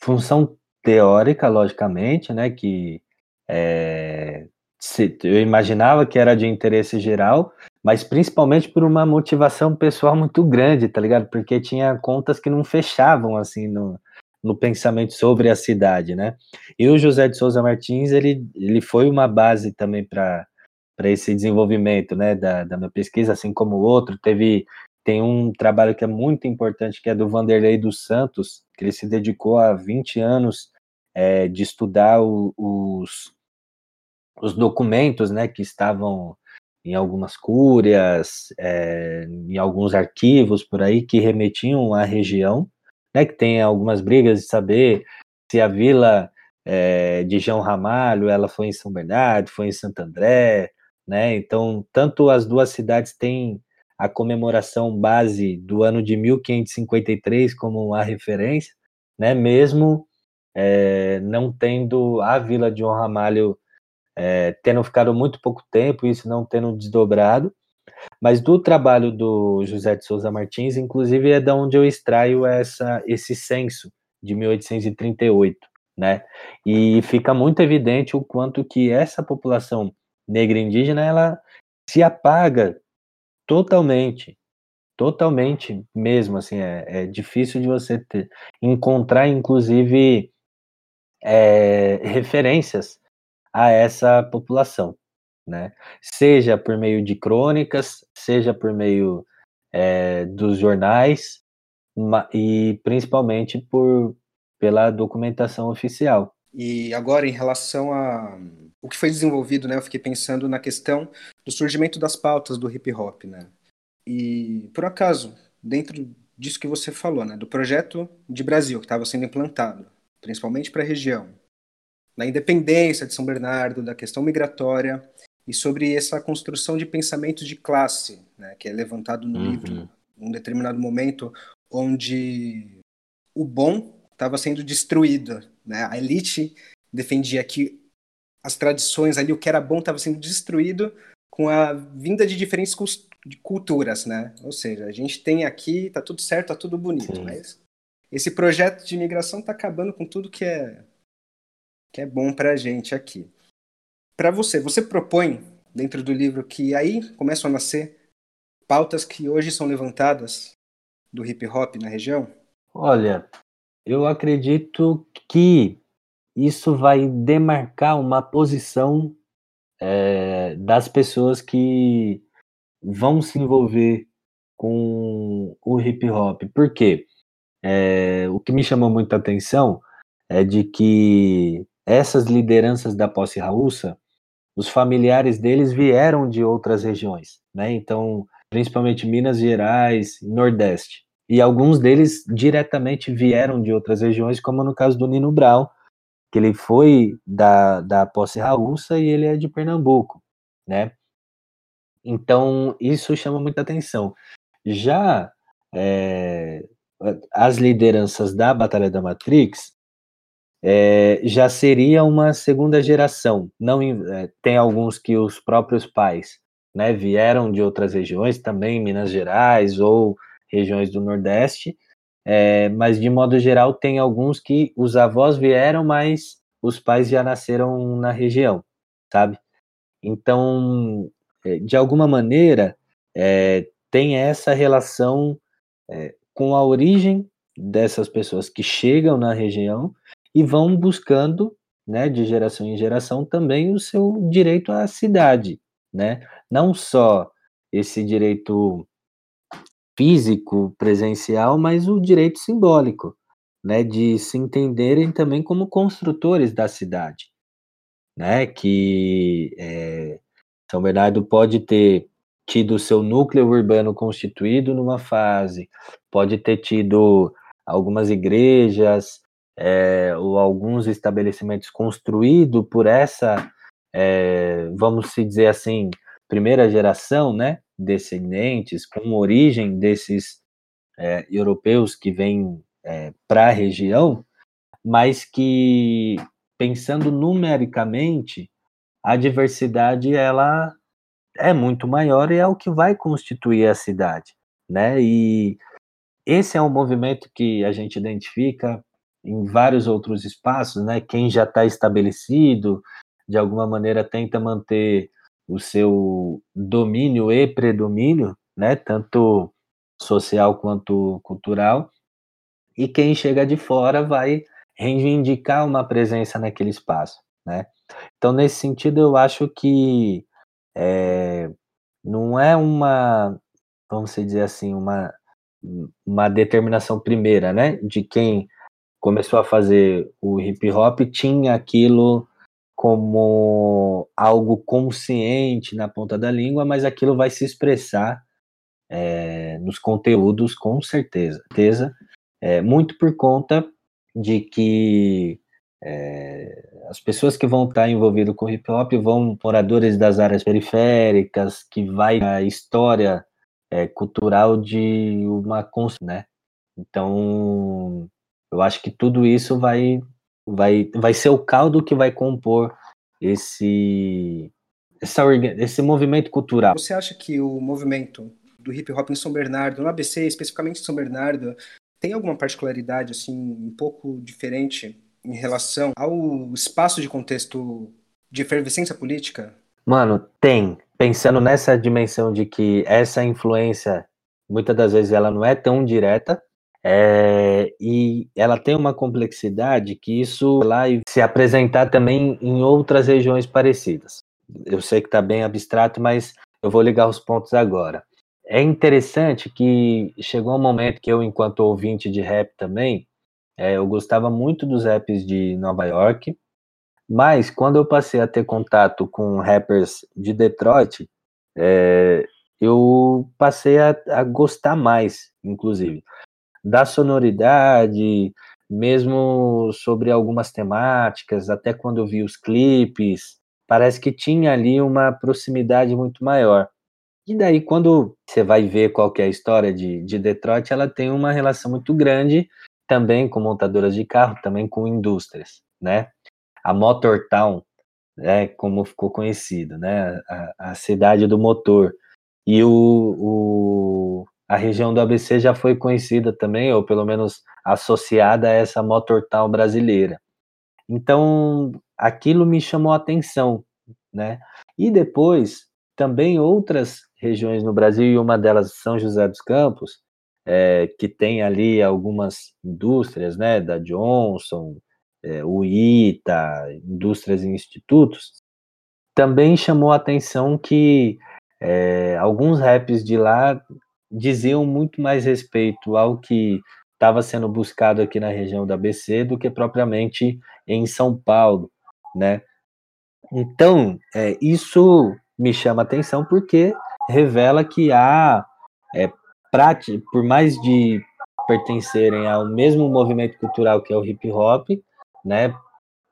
função teórica, logicamente, né? Que é, eu imaginava que era de interesse geral, mas principalmente por uma motivação pessoal muito grande, tá ligado? Porque tinha contas que não fechavam assim no, no pensamento sobre a cidade, né? E o José de Souza Martins, ele, ele foi uma base também para esse desenvolvimento, né, da, da minha pesquisa, assim como o outro, teve tem um trabalho que é muito importante, que é do Vanderlei dos Santos, que ele se dedicou a 20 anos é, de estudar o- os, os documentos, né, que estavam em algumas cúrias, é, em alguns arquivos por aí, que remetiam à região, né, que tem algumas brigas de saber se a vila é, de João Ramalho, ela foi em São Bernardo, foi em Santo André, né? Então, tanto as duas cidades têm a comemoração base do ano de 1553 como a referência, né? Mesmo é, não tendo a Vila de João Ramalho é, tendo ficado muito pouco tempo, isso não tendo desdobrado, mas do trabalho do José de Souza Martins, inclusive é da onde eu extraio essa, esse censo de 1838, né? E fica muito evidente o quanto que essa população negra indígena ela se apaga totalmente, totalmente mesmo, assim, é, é difícil de você ter, encontrar, inclusive, é, referências a essa população, né? Seja por meio de crônicas, seja por meio é, dos jornais e principalmente por pela documentação oficial. E agora, em relação a o que foi desenvolvido, né, eu fiquei pensando na questão do surgimento das pautas do hip hop, né? E por acaso, dentro disso que você falou, né, do projeto de Brasil que estava sendo implantado, principalmente para a região, da independência de São Bernardo, da questão migratória e sobre essa construção de pensamento de classe, né, que é levantado no Uhum. livro, um determinado momento onde o bom estava sendo destruído, né? A elite defendia que as tradições ali, o que era bom estava sendo destruído com a vinda de diferentes culturas, né? Ou seja, a gente tem aqui, tá tudo certo, tá tudo bonito, Sim. mas esse projeto de imigração tá acabando com tudo que é que é bom pra gente aqui. Para você, você propõe dentro do livro que aí começam a nascer pautas que hoje são levantadas do hip hop na região? Olha, eu acredito que isso vai demarcar uma posição é, das pessoas que vão se envolver com o hip hop. Por quê? É, o que me chamou muita atenção é de que essas lideranças da posse raúça, os familiares deles vieram de outras regiões, né? Então, principalmente Minas Gerais, Nordeste. E alguns deles diretamente vieram de outras regiões, como no caso do Nino Brown, que ele foi da, da posse raúça e ele é de Pernambuco, né? Então, isso chama muita atenção. Já é, as lideranças da Batalha da Matrix é, já seria uma segunda geração. Não é, tem alguns que os próprios pais, né, vieram de outras regiões, também Minas Gerais ou regiões do Nordeste, é, mas de modo geral tem alguns que os avós vieram, mas os pais já nasceram na região, sabe? Então, é, de alguma maneira, é, tem essa relação é, com a origem dessas pessoas que chegam na região e vão buscando, né, de geração em geração, também o seu direito à cidade, né? Não só esse direito físico, presencial, mas o direito simbólico, né, de se entenderem também como construtores da cidade, né? Que é, São Bernardo pode ter tido seu núcleo urbano constituído numa fase, pode ter tido algumas igrejas é, ou alguns estabelecimentos construídos por essa, é, vamos se dizer assim, primeira geração, né, descendentes, com origem desses é, europeus que vêm é, para a região, mas que, pensando numericamente, a diversidade ela é muito maior e é o que vai constituir a cidade, né? E esse é um movimento que a gente identifica em vários outros espaços, né? Quem já está estabelecido, de alguma maneira tenta manter o seu domínio e predomínio, né? Tanto social quanto cultural. E quem chega de fora vai reivindicar uma presença naquele espaço, né? Então, nesse sentido, eu acho que é, não é uma, vamos dizer assim, uma, uma determinação primeira, né? De quem começou a fazer o hip hop tinha aquilo como algo consciente na ponta da língua, mas aquilo vai se expressar é, nos conteúdos com certeza, certeza é, muito por conta de que é, as pessoas que vão estar envolvidas com hip hop vão moradores das áreas periféricas, que vai a história é, cultural de uma né? Então, eu acho que tudo isso vai vai vai ser o caldo que vai compor esse essa, esse movimento cultural. Você acha que o movimento do hip hop em São Bernardo, no ABC, especificamente em São Bernardo, tem alguma particularidade assim um pouco diferente em relação ao espaço de contexto de efervescência política? Mano, tem. Pensando nessa dimensão de que essa influência, muitas das vezes, ela não é tão direta, é, e ela tem uma complexidade que isso lá se apresentar também em outras regiões parecidas. Eu sei que está bem abstrato, mas eu vou ligar os pontos agora. É interessante que chegou um momento que eu, enquanto ouvinte de rap também, é, eu gostava muito dos raps de Nova York, mas quando eu passei a ter contato com rappers de Detroit, é, eu passei a, a, gostar mais, inclusive, da sonoridade, mesmo sobre algumas temáticas, até quando eu vi os clipes, parece que tinha ali uma proximidade muito maior. E daí, quando você vai ver qual é a história de, de Detroit, ela tem uma relação muito grande também com montadoras de carro, também com indústrias, né? A Motortown, né, como ficou conhecido, né? A, a cidade do motor. E o, o, a região do ABC já foi conhecida também, ou pelo menos associada a essa Motortown brasileira. Então, aquilo me chamou a atenção, né? E depois, também outras regiões no Brasil, e uma delas São José dos Campos, é, que tem ali algumas indústrias, né, da Johnson, é, o ITA, indústrias e institutos, também chamou a atenção que é, alguns raps de lá diziam muito mais respeito ao que estava sendo buscado aqui na região da BC do que propriamente em São Paulo, né? Então, é, isso me chama atenção porque revela que há é, por mais de pertencerem ao mesmo movimento cultural que é o hip hop, né,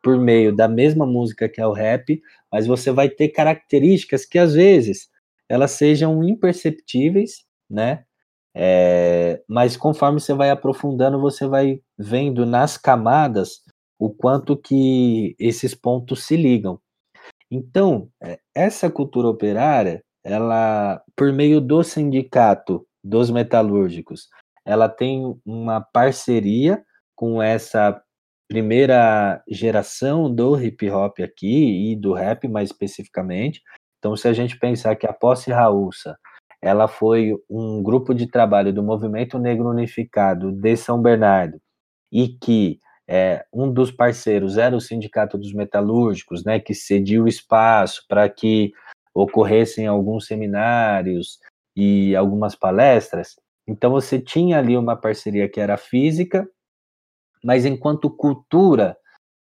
por meio da mesma música que é o rap, mas você vai ter características que às vezes elas sejam imperceptíveis, né? É, mas conforme você vai aprofundando, você vai vendo nas camadas o quanto que esses pontos se ligam. Então, é, essa cultura operária, ela, por meio do sindicato dos metalúrgicos, ela tem uma parceria com essa primeira geração do hip hop aqui e do rap mais especificamente. Então, se a gente pensar que a Posse Raulsa, ela foi um grupo de trabalho do Movimento Negro Unificado de São Bernardo e que é, um dos parceiros era o Sindicato dos Metalúrgicos, né, que cediu espaço para que ocorressem alguns seminários e algumas palestras. Então você tinha ali uma parceria que era física, mas enquanto cultura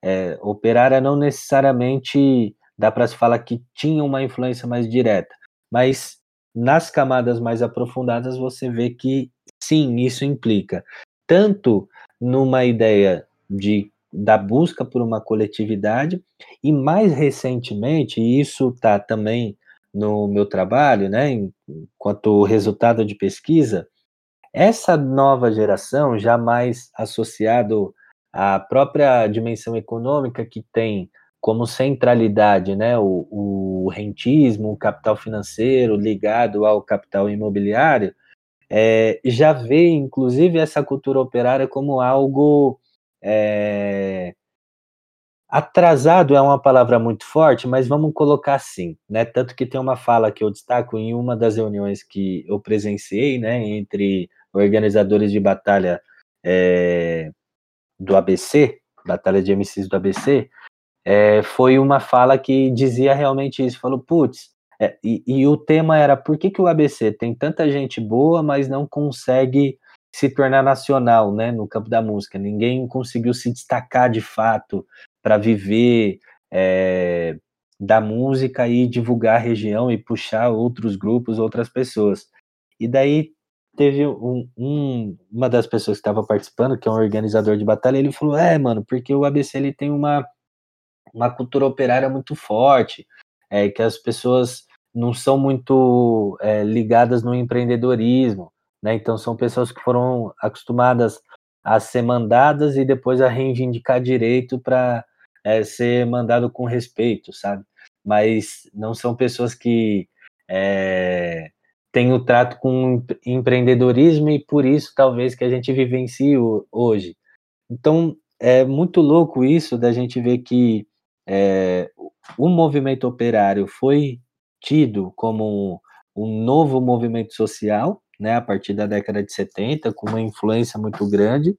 é, operária não necessariamente dá para se falar que tinha uma influência mais direta, mas nas camadas mais aprofundadas você vê que sim, isso implica. Tanto numa ideia de da busca por uma coletividade e mais recentemente, isso está também no meu trabalho, né, enquanto resultado de pesquisa, essa nova geração, jamais associado à própria dimensão econômica que tem como centralidade né, o, o rentismo, o capital financeiro ligado ao capital imobiliário, é, já vê, inclusive, essa cultura operária como algo é, Atrasado é uma palavra muito forte, mas vamos colocar assim, né? Tanto que tem uma fala que eu destaco em uma das reuniões que eu presenciei, né, entre organizadores de batalha é, do ABC, batalha de MCs do ABC, é, foi uma fala que dizia realmente isso. Falou, putz, é, e, e, o tema era por que, que o ABC tem tanta gente boa, mas não consegue se tornar nacional, né, no campo da música. Ninguém conseguiu se destacar de fato para viver é, da música e divulgar a região e puxar outros grupos, outras pessoas. E daí teve um, um, uma das pessoas que estava participando, que é um organizador de batalha, ele falou: É, mano, porque o ABC ele tem uma, uma cultura operária muito forte, é, que as pessoas não são muito é, ligadas no empreendedorismo, né? Então são pessoas que foram acostumadas a ser mandadas e depois a reivindicar direito para é, ser mandado com respeito, sabe? Mas não são pessoas que é, têm o trato com empreendedorismo e por isso talvez que a gente vivencie hoje. Então é muito louco isso da gente ver que é, o movimento operário foi tido como um novo movimento social, né, a partir da década de 70, com uma influência muito grande,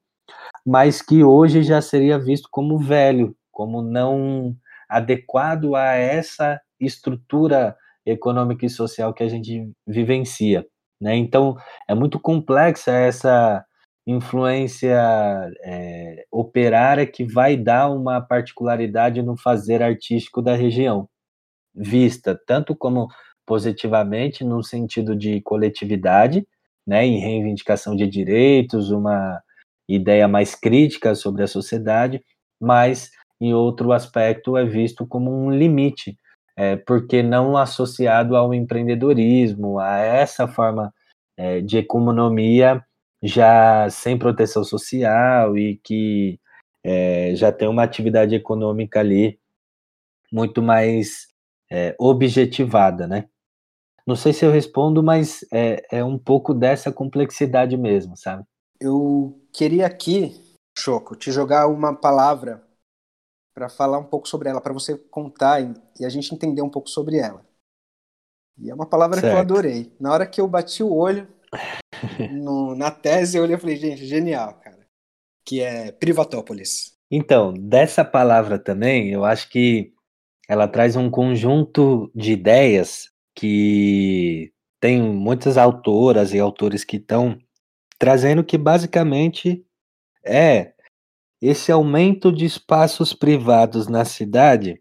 mas que hoje já seria visto como velho, como não adequado a essa estrutura econômica e social que a gente vivencia. Né? Então, é muito complexa essa influência é, operária que vai dar uma particularidade no fazer artístico da região, vista tanto como positivamente no sentido de coletividade, né, em reivindicação de direitos, uma ideia mais crítica sobre a sociedade, mas em outro aspecto é visto como um limite, é, porque não associado ao empreendedorismo, a essa forma é, de economia já sem proteção social e que é, já tem uma atividade econômica ali muito mais é, objetivada, né? Não sei se eu respondo, mas é, é um pouco dessa complexidade mesmo, sabe? Eu queria aqui, Choco, te jogar uma palavra para falar um pouco sobre ela, para você contar e a gente entender um pouco sobre ela. E é uma palavra certo. que eu adorei. Na hora que eu bati o olho <laughs> no, na tese, eu olhei e falei, gente, genial, cara. Que é Privatópolis. Então, dessa palavra também, eu acho que ela traz um conjunto de ideias que tem muitas autoras e autores que estão trazendo que basicamente é esse aumento de espaços privados na cidade,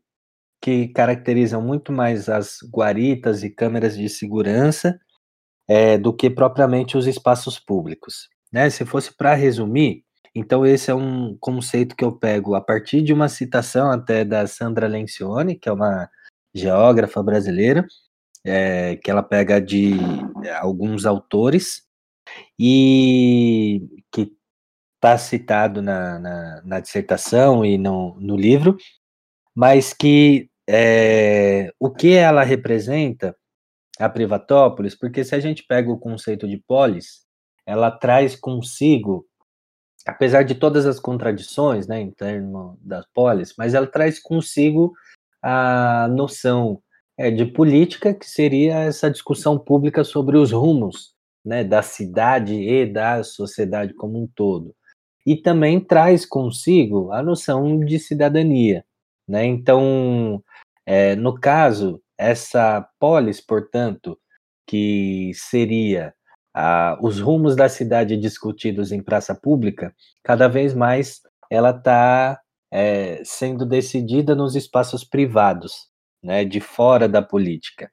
que caracterizam muito mais as guaritas e câmeras de segurança é, do que propriamente os espaços públicos. Né? Se fosse para resumir, então esse é um conceito que eu pego a partir de uma citação até da Sandra Lencioni, que é uma geógrafa brasileira, é, que ela pega de alguns autores e que está citado na, na, na, dissertação e no, no livro, mas que é, o que ela representa, a Privatópolis, porque se a gente pega o conceito de polis, ela traz consigo, apesar de todas as contradições né, em termos das polis, mas ela traz consigo a noção é, de política, que seria essa discussão pública sobre os rumos né, da cidade e da sociedade como um todo e também traz consigo a noção de cidadania. Né? Então, é, no caso, essa polis, portanto, que seria ah, os rumos da cidade discutidos em praça pública, cada vez mais ela está é, sendo decidida nos espaços privados, né, de fora da política,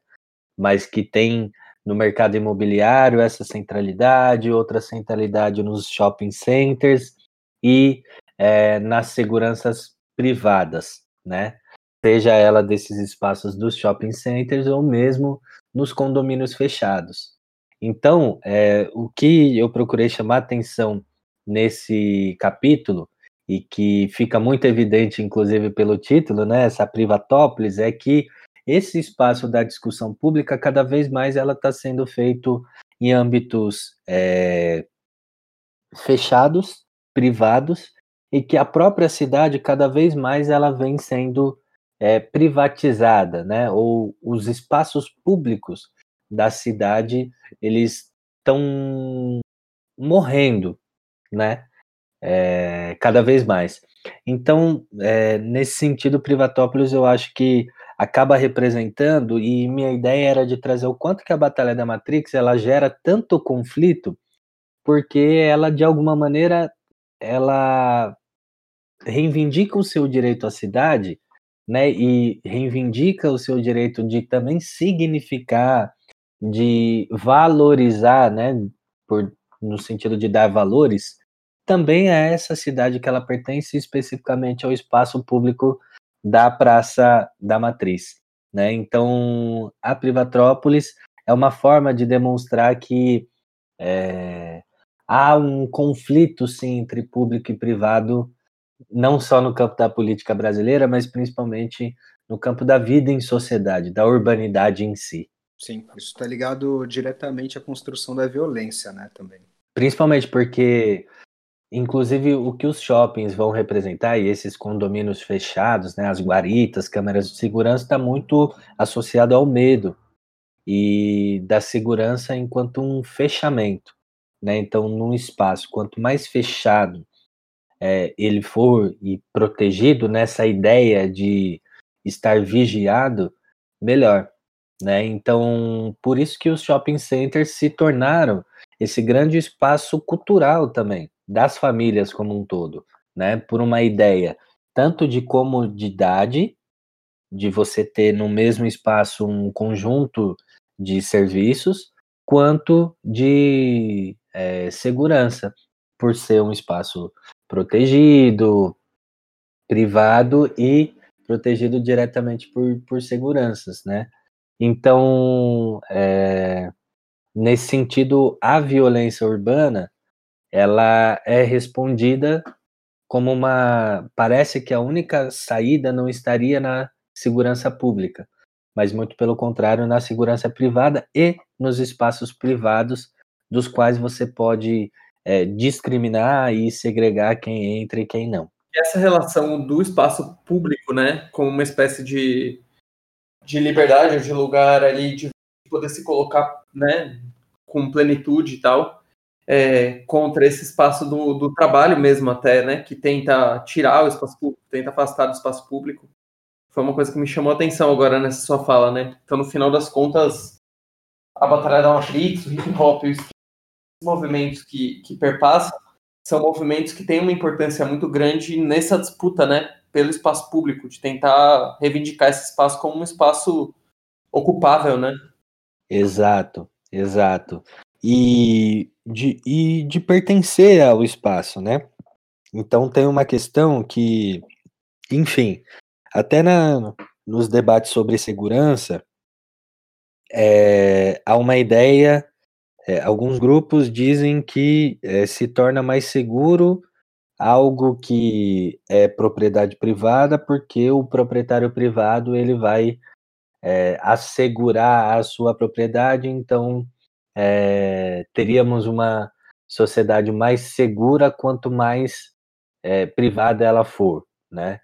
mas que tem no mercado imobiliário essa centralidade, outra centralidade nos shopping centers e é, nas seguranças privadas, né? Seja ela desses espaços dos shopping centers ou mesmo nos condomínios fechados. Então, é, o que eu procurei chamar atenção nesse capítulo e que fica muito evidente, inclusive pelo título, né, essa privatópolis, é que esse espaço da discussão pública, cada vez mais ela está sendo feito em âmbitos é, fechados, privados, e que a própria cidade, cada vez mais, ela vem sendo é, privatizada, né? Ou os espaços públicos da cidade, eles estão morrendo, né? É, cada vez mais. Então, é, nesse sentido, Privatópolis eu acho que acaba representando, e minha ideia era de trazer o quanto que a Batalha da Matrix ela gera tanto conflito, porque ela, de alguma maneira, ela reivindica o seu direito à cidade, né, e reivindica o seu direito de também significar, de valorizar, né, por, no sentido de dar valores, também é essa cidade que ela pertence especificamente ao espaço público da Praça da Matriz. Né? Então, a Privatrópolis é uma forma de demonstrar que é, há um conflito, sim, entre público e privado, não só no campo da política brasileira, mas principalmente no campo da vida em sociedade, da urbanidade em si. Sim, isso está ligado diretamente à construção da violência, né, também. Principalmente porque Inclusive, o que os shoppings vão representar e esses condomínios fechados, né, as guaritas, câmeras de segurança, está muito associado ao medo e da segurança enquanto um fechamento. Né? Então, num espaço, quanto mais fechado é, ele for e protegido nessa ideia de estar vigiado, melhor. Né? Então, por isso que os shopping centers se tornaram esse grande espaço cultural também das famílias como um todo, né? Por uma ideia tanto de comodidade, de você ter no mesmo espaço um conjunto de serviços, quanto de é, segurança, por ser um espaço protegido, privado e protegido diretamente por, por seguranças, né? Então, é, nesse sentido, a violência urbana ela é respondida como uma. Parece que a única saída não estaria na segurança pública, mas muito pelo contrário, na segurança privada e nos espaços privados, dos quais você pode é, discriminar e segregar quem entra e quem não. Essa relação do espaço público, né, como uma espécie de, de liberdade, de lugar ali, de poder se colocar, né, com plenitude e tal, é, contra esse espaço do, do trabalho mesmo até, né, que tenta tirar o espaço público, tenta afastar do espaço público. Foi uma coisa que me chamou a atenção agora nessa sua fala, né? Então, no final das contas, a Batalha da Matrix, o hip hop, os movimentos que, que perpassam, são movimentos que têm uma importância muito grande nessa disputa, né, pelo espaço público, de tentar reivindicar esse espaço como um espaço ocupável, né? Exato, exato e de, e de pertencer ao espaço, né? Então tem uma questão que, enfim, até na, nos debates sobre segurança, é, há uma ideia, é, alguns grupos dizem que é, se torna mais seguro algo que é propriedade privada, porque o proprietário privado ele vai é, assegurar a sua propriedade, então é, teríamos uma sociedade mais segura quanto mais é, privada ela for, né?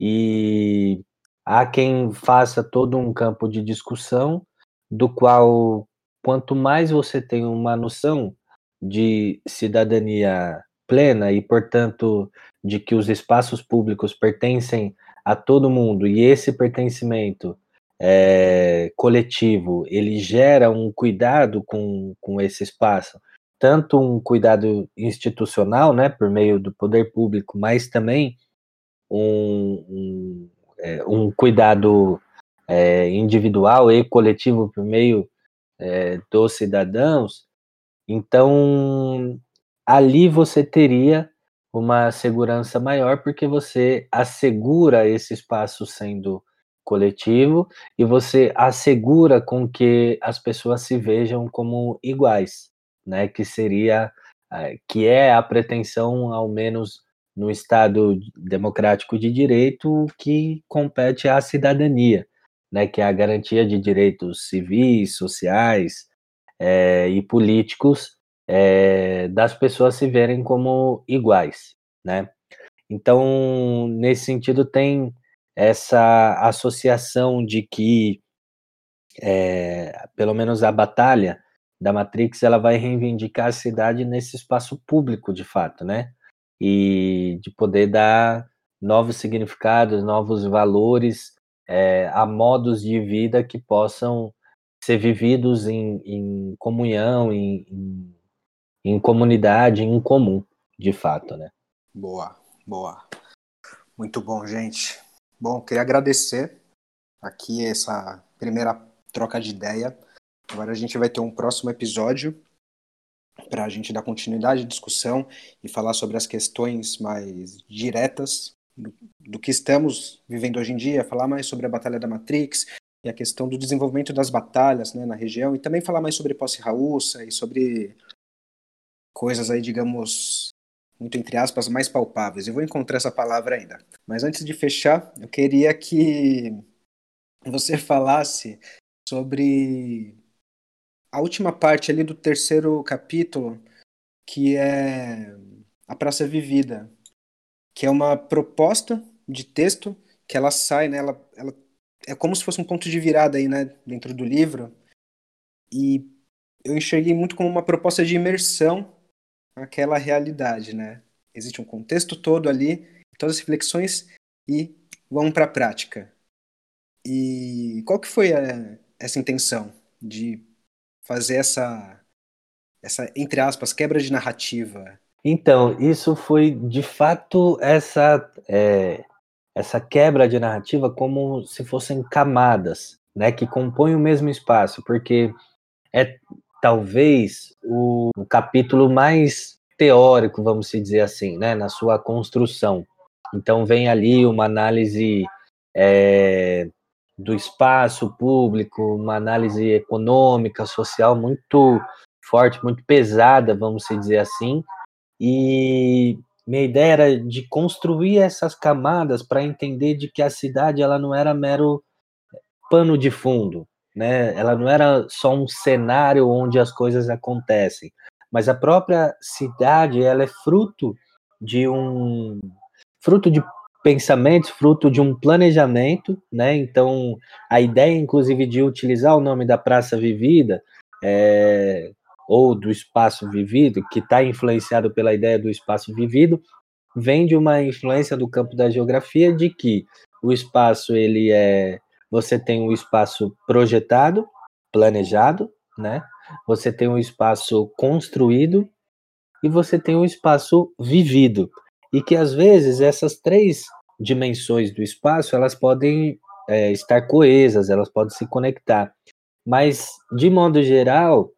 E há quem faça todo um campo de discussão do qual quanto mais você tem uma noção de cidadania plena e, portanto, de que os espaços públicos pertencem a todo mundo e esse pertencimento é, coletivo, ele gera um cuidado com, com esse espaço, tanto um cuidado institucional, né, por meio do poder público, mas também um, um, é, um cuidado é, individual e coletivo por meio é, dos cidadãos, então ali você teria uma segurança maior porque você assegura esse espaço sendo coletivo e você assegura com que as pessoas se vejam como iguais, né? Que seria, que é a pretensão, ao menos no Estado democrático de direito, que compete à cidadania, né? Que é a garantia de direitos civis, sociais eh, e políticos eh, das pessoas se verem como iguais, né? Então, nesse sentido, tem essa associação de que, é, pelo menos a batalha da Matrix, ela vai reivindicar a cidade nesse espaço público, de fato, né? E de poder dar novos significados, novos valores é, a modos de vida que possam ser vividos em, em comunhão, em, em, em comunidade, em comum, de fato, né? Boa, boa. Muito bom, gente. Bom, queria agradecer aqui essa primeira troca de ideia. Agora a gente vai ter um próximo episódio para a gente dar continuidade à discussão e falar sobre as questões mais diretas do, do, que estamos vivendo hoje em dia, falar mais sobre a Batalha da Matrix e a questão do desenvolvimento das batalhas né, na região, e também falar mais sobre posse raúça e sobre coisas aí, digamos, muito entre aspas, mais palpáveis. Eu vou encontrar essa palavra ainda. Mas antes de fechar, eu queria que você falasse sobre a última parte ali do terceiro capítulo, que é a Praça Vivida, que é uma proposta de texto que ela sai, né? Ela, ela é como se fosse um ponto de virada aí, né, dentro do livro. E eu enxerguei muito como uma proposta de imersão aquela realidade, né? Existe um contexto todo ali, todas as reflexões e vamos para a prática. E qual que foi a, essa intenção de fazer essa essa entre aspas quebra de narrativa? Então, isso foi de fato essa é, essa quebra de narrativa como se fossem camadas, né, que compõem o mesmo espaço, porque é talvez o, o capítulo mais teórico, vamos dizer assim, né, na sua construção. Então vem ali uma análise é, do espaço público, uma análise econômica, social muito forte, muito pesada, vamos dizer assim. E minha ideia era de construir essas camadas para entender de que a cidade ela não era mero pano de fundo, né? Ela não era só um cenário onde as coisas acontecem, mas a própria cidade ela é fruto de um fruto de pensamentos, fruto de um planejamento, né? Então a ideia, inclusive, de utilizar o nome da Praça Vivida é, ou do espaço vivido, que está influenciado pela ideia do espaço vivido, vem de uma influência do campo da geografia de que o espaço ele é você tem um espaço projetado, planejado, né? Você tem um espaço construído e você tem um espaço vivido. E que às vezes essas três dimensões do espaço elas podem é, estar coesas, elas podem se conectar. Mas, de modo geral,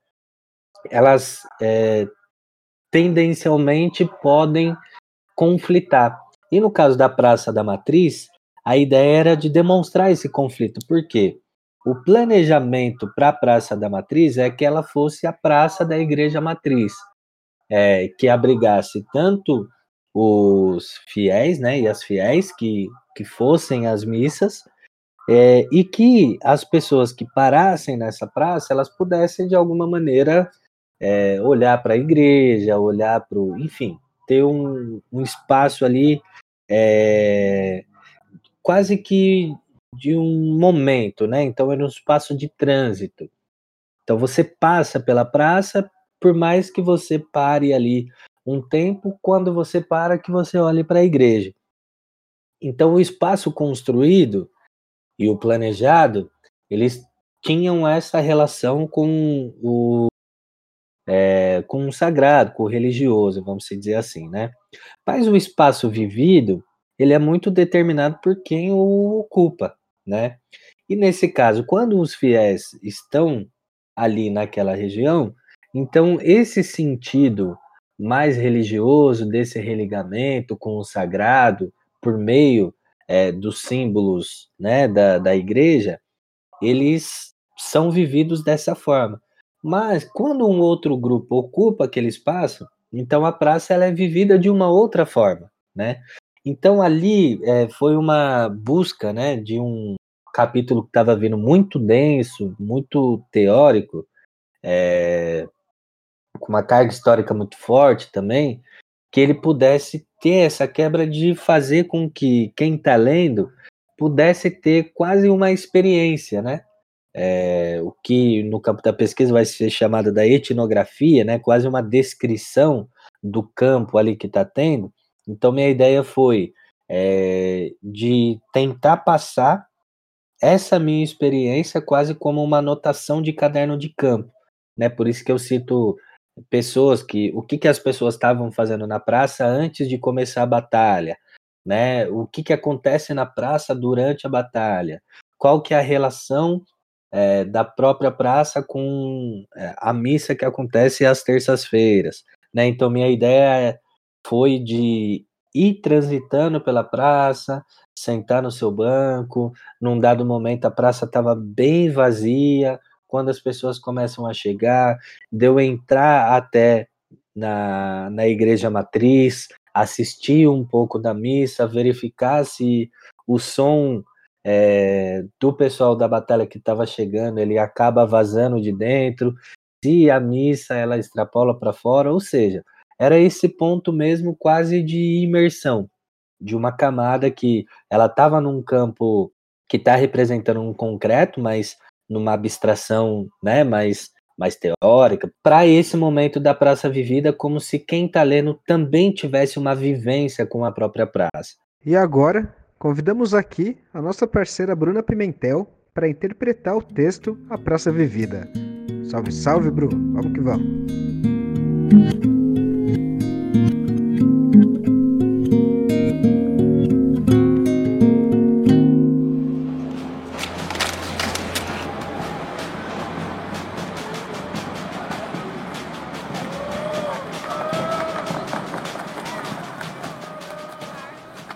elas é, tendencialmente podem conflitar. E no caso da Praça da Matriz, a ideia era de demonstrar esse conflito. Por quê? O planejamento para a Praça da Matriz é que ela fosse a praça da Igreja Matriz, é, que abrigasse tanto os fiéis, né, e as fiéis que, que fossem as missas, é, e que as pessoas que parassem nessa praça, elas pudessem de alguma maneira é, olhar para a igreja, olhar para o, enfim, ter um, um espaço ali é, quase que de um momento, né? Então era um espaço de trânsito. Então você passa pela praça, por mais que você pare ali um tempo, quando você para que você olhe para a igreja. Então o espaço construído e o planejado, eles tinham essa relação com o é, com o sagrado, com o religioso, vamos dizer assim, né? Mas o espaço vivido, ele é muito determinado por quem o ocupa né? E nesse caso, quando os fiéis estão ali naquela região, então esse sentido mais religioso desse religamento com o sagrado por meio é, dos símbolos né, da, da igreja, eles são vividos dessa forma. Mas quando um outro grupo ocupa aquele espaço, então a praça ela é vivida de uma outra forma, né? Então ali é, foi uma busca, né, de um capítulo que estava vindo muito denso, muito teórico, é, com uma carga histórica muito forte também, que ele pudesse ter essa quebra de fazer com que quem está lendo pudesse ter quase uma experiência, né? É, o que no campo da pesquisa vai ser chamado da etnografia, né? Quase uma descrição do campo ali que está tendo. Então minha ideia foi é, de tentar passar essa minha experiência quase como uma anotação de caderno de campo, né? Por isso que eu cito pessoas que o que, que as pessoas estavam fazendo na praça antes de começar a batalha, né? O que, que acontece na praça durante a batalha? Qual que é a relação é, da própria praça com é, a missa que acontece às terças-feiras, né? Então minha ideia foi de ir transitando pela praça, sentar no seu banco. Num dado momento a praça estava bem vazia, quando as pessoas começam a chegar, de eu entrar até na, na igreja matriz, assistir um pouco da missa, verificar se o som é, do pessoal da batalha que estava chegando, ele acaba vazando de dentro, se a missa ela extrapola para fora, ou seja, era esse ponto mesmo quase de imersão, de uma camada que ela estava num campo que está representando um concreto, mas numa abstração né, mais, mais teórica, para esse momento da praça vivida, como se quem está lendo também tivesse uma vivência com a própria praça. E agora, convidamos aqui a nossa parceira Bruna Pimentel para interpretar o texto A Praça Vivida. Salve, salve, Bru! Vamos que vamos!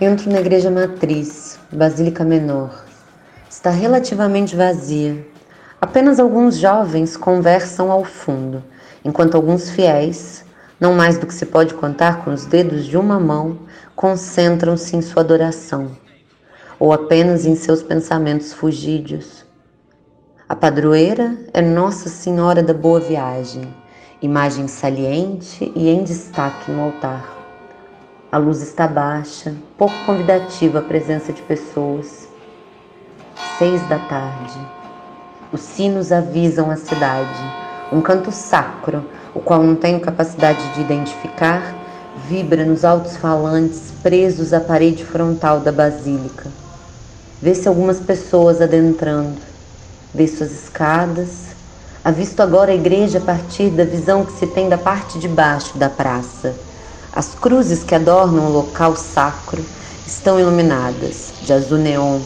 Entro na igreja matriz, Basílica Menor. Está relativamente vazia. Apenas alguns jovens conversam ao fundo, enquanto alguns fiéis, não mais do que se pode contar com os dedos de uma mão, concentram-se em sua adoração, ou apenas em seus pensamentos fugídios. A padroeira é Nossa Senhora da Boa Viagem, imagem saliente e em destaque no altar. A luz está baixa, pouco convidativa a presença de pessoas. Seis da tarde. Os sinos avisam a cidade. Um canto sacro, o qual não tenho capacidade de identificar, vibra nos altos falantes presos à parede frontal da basílica. Vê-se algumas pessoas adentrando. Vê suas escadas. Avisto agora a igreja a partir da visão que se tem da parte de baixo da praça as cruzes que adornam o local sacro estão iluminadas de azul neon,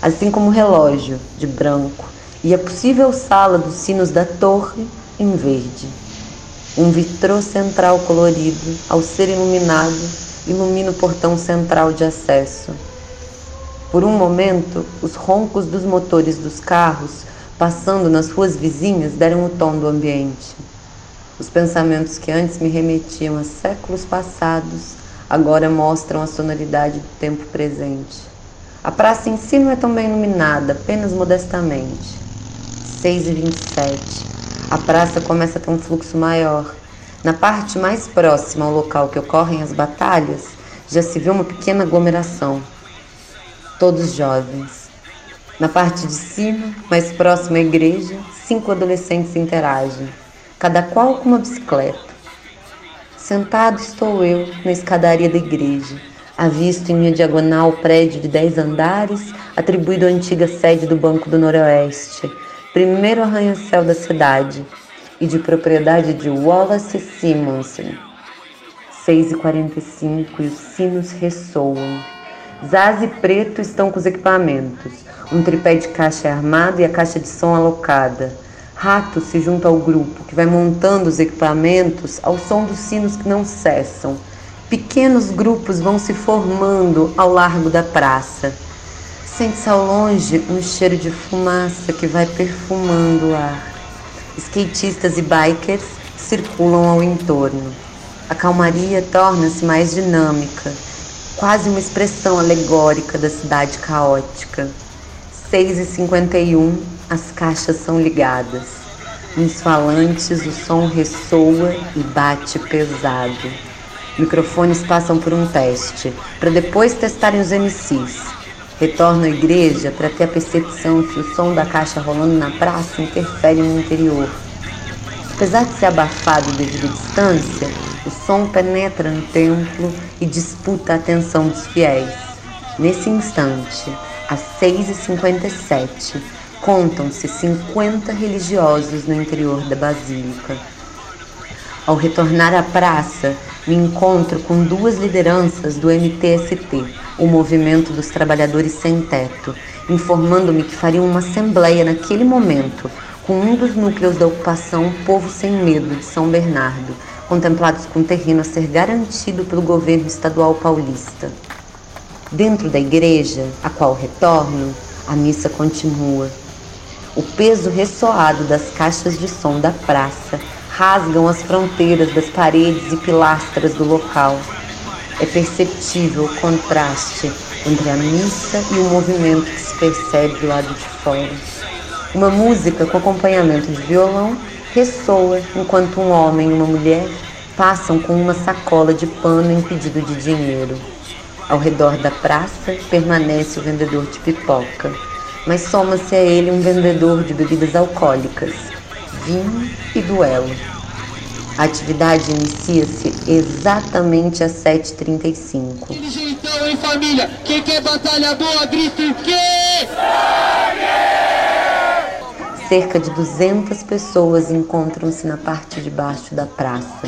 assim como o relógio de branco e a possível sala dos sinos da torre em verde. Um vitrô central colorido, ao ser iluminado, ilumina o portão central de acesso. Por um momento, os roncos dos motores dos carros passando nas ruas vizinhas deram o tom do ambiente. Os pensamentos que antes me remetiam a séculos passados agora mostram a sonoridade do tempo presente. A praça em si não é tão bem iluminada, apenas modestamente. 6 e 27. A praça começa a ter um fluxo maior. Na parte mais próxima ao local que ocorrem as batalhas, já se vê uma pequena aglomeração. Todos jovens. Na parte de cima, mais próxima à igreja, cinco adolescentes interagem cada qual com uma bicicleta. Sentado estou eu na escadaria da igreja, avisto em minha diagonal o prédio de dez andares, atribuído à antiga sede do Banco do Noroeste, primeiro arranha-céu da cidade, e de propriedade de Wallace Simonson. 6h45 e os sinos ressoam. Zaz e Preto estão com os equipamentos. Um tripé de caixa armado e a caixa de som alocada. Rato se junta ao grupo, que vai montando os equipamentos ao som dos sinos que não cessam. Pequenos grupos vão se formando ao largo da praça. Sente-se ao longe um cheiro de fumaça que vai perfumando o ar. Skatistas e bikers circulam ao entorno. A calmaria torna-se mais dinâmica, quase uma expressão alegórica da cidade caótica. 6h51, as caixas são ligadas. Nos falantes o som ressoa e bate pesado. Microfones passam por um teste, para depois testarem os MCs. Retorno à igreja para ter a percepção se o som da caixa rolando na praça interfere no interior. Apesar de ser abafado devido à distância, o som penetra no templo e disputa a atenção dos fiéis. Nesse instante, às 6h57, contam-se 50 religiosos no interior da basílica. Ao retornar à praça, me encontro com duas lideranças do MTST, o Movimento dos Trabalhadores Sem Teto, informando-me que fariam uma assembleia naquele momento com um dos núcleos da ocupação Povo Sem Medo de São Bernardo, contemplados com terreno a ser garantido pelo governo estadual paulista. Dentro da igreja, a qual retorno, a missa continua. O peso ressoado das caixas de som da praça rasgam as fronteiras das paredes e pilastras do local. É perceptível o contraste entre a missa e o movimento que se percebe do lado de fora. Uma música com acompanhamento de violão ressoa enquanto um homem e uma mulher passam com uma sacola de pano em pedido de dinheiro. Ao redor da praça permanece o vendedor de pipoca, mas soma-se a ele um vendedor de bebidas alcoólicas, vinho e duelo. A atividade inicia-se exatamente às 7h35. Então, família? Quem quer batalha boa? Cerca de 200 pessoas encontram-se na parte de baixo da praça,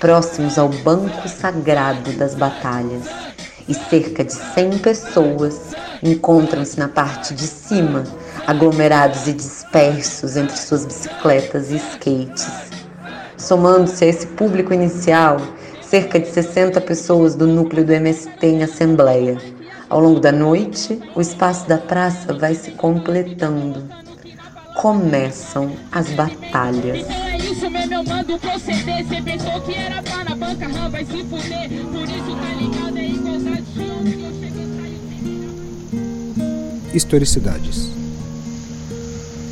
próximos ao banco sagrado das batalhas e cerca de 100 pessoas encontram-se na parte de cima, aglomerados e dispersos entre suas bicicletas e skates. Somando-se a esse público inicial, cerca de 60 pessoas do núcleo do MST em assembleia. Ao longo da noite, o espaço da praça vai se completando. Começam as batalhas. É isso Historicidades.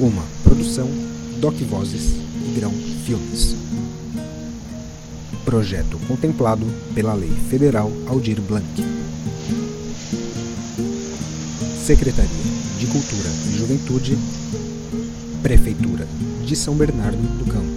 Uma produção Doc Vozes e Grão Filmes. Projeto contemplado pela Lei Federal Aldir Blanc. Secretaria de Cultura e Juventude, Prefeitura de São Bernardo do Campo.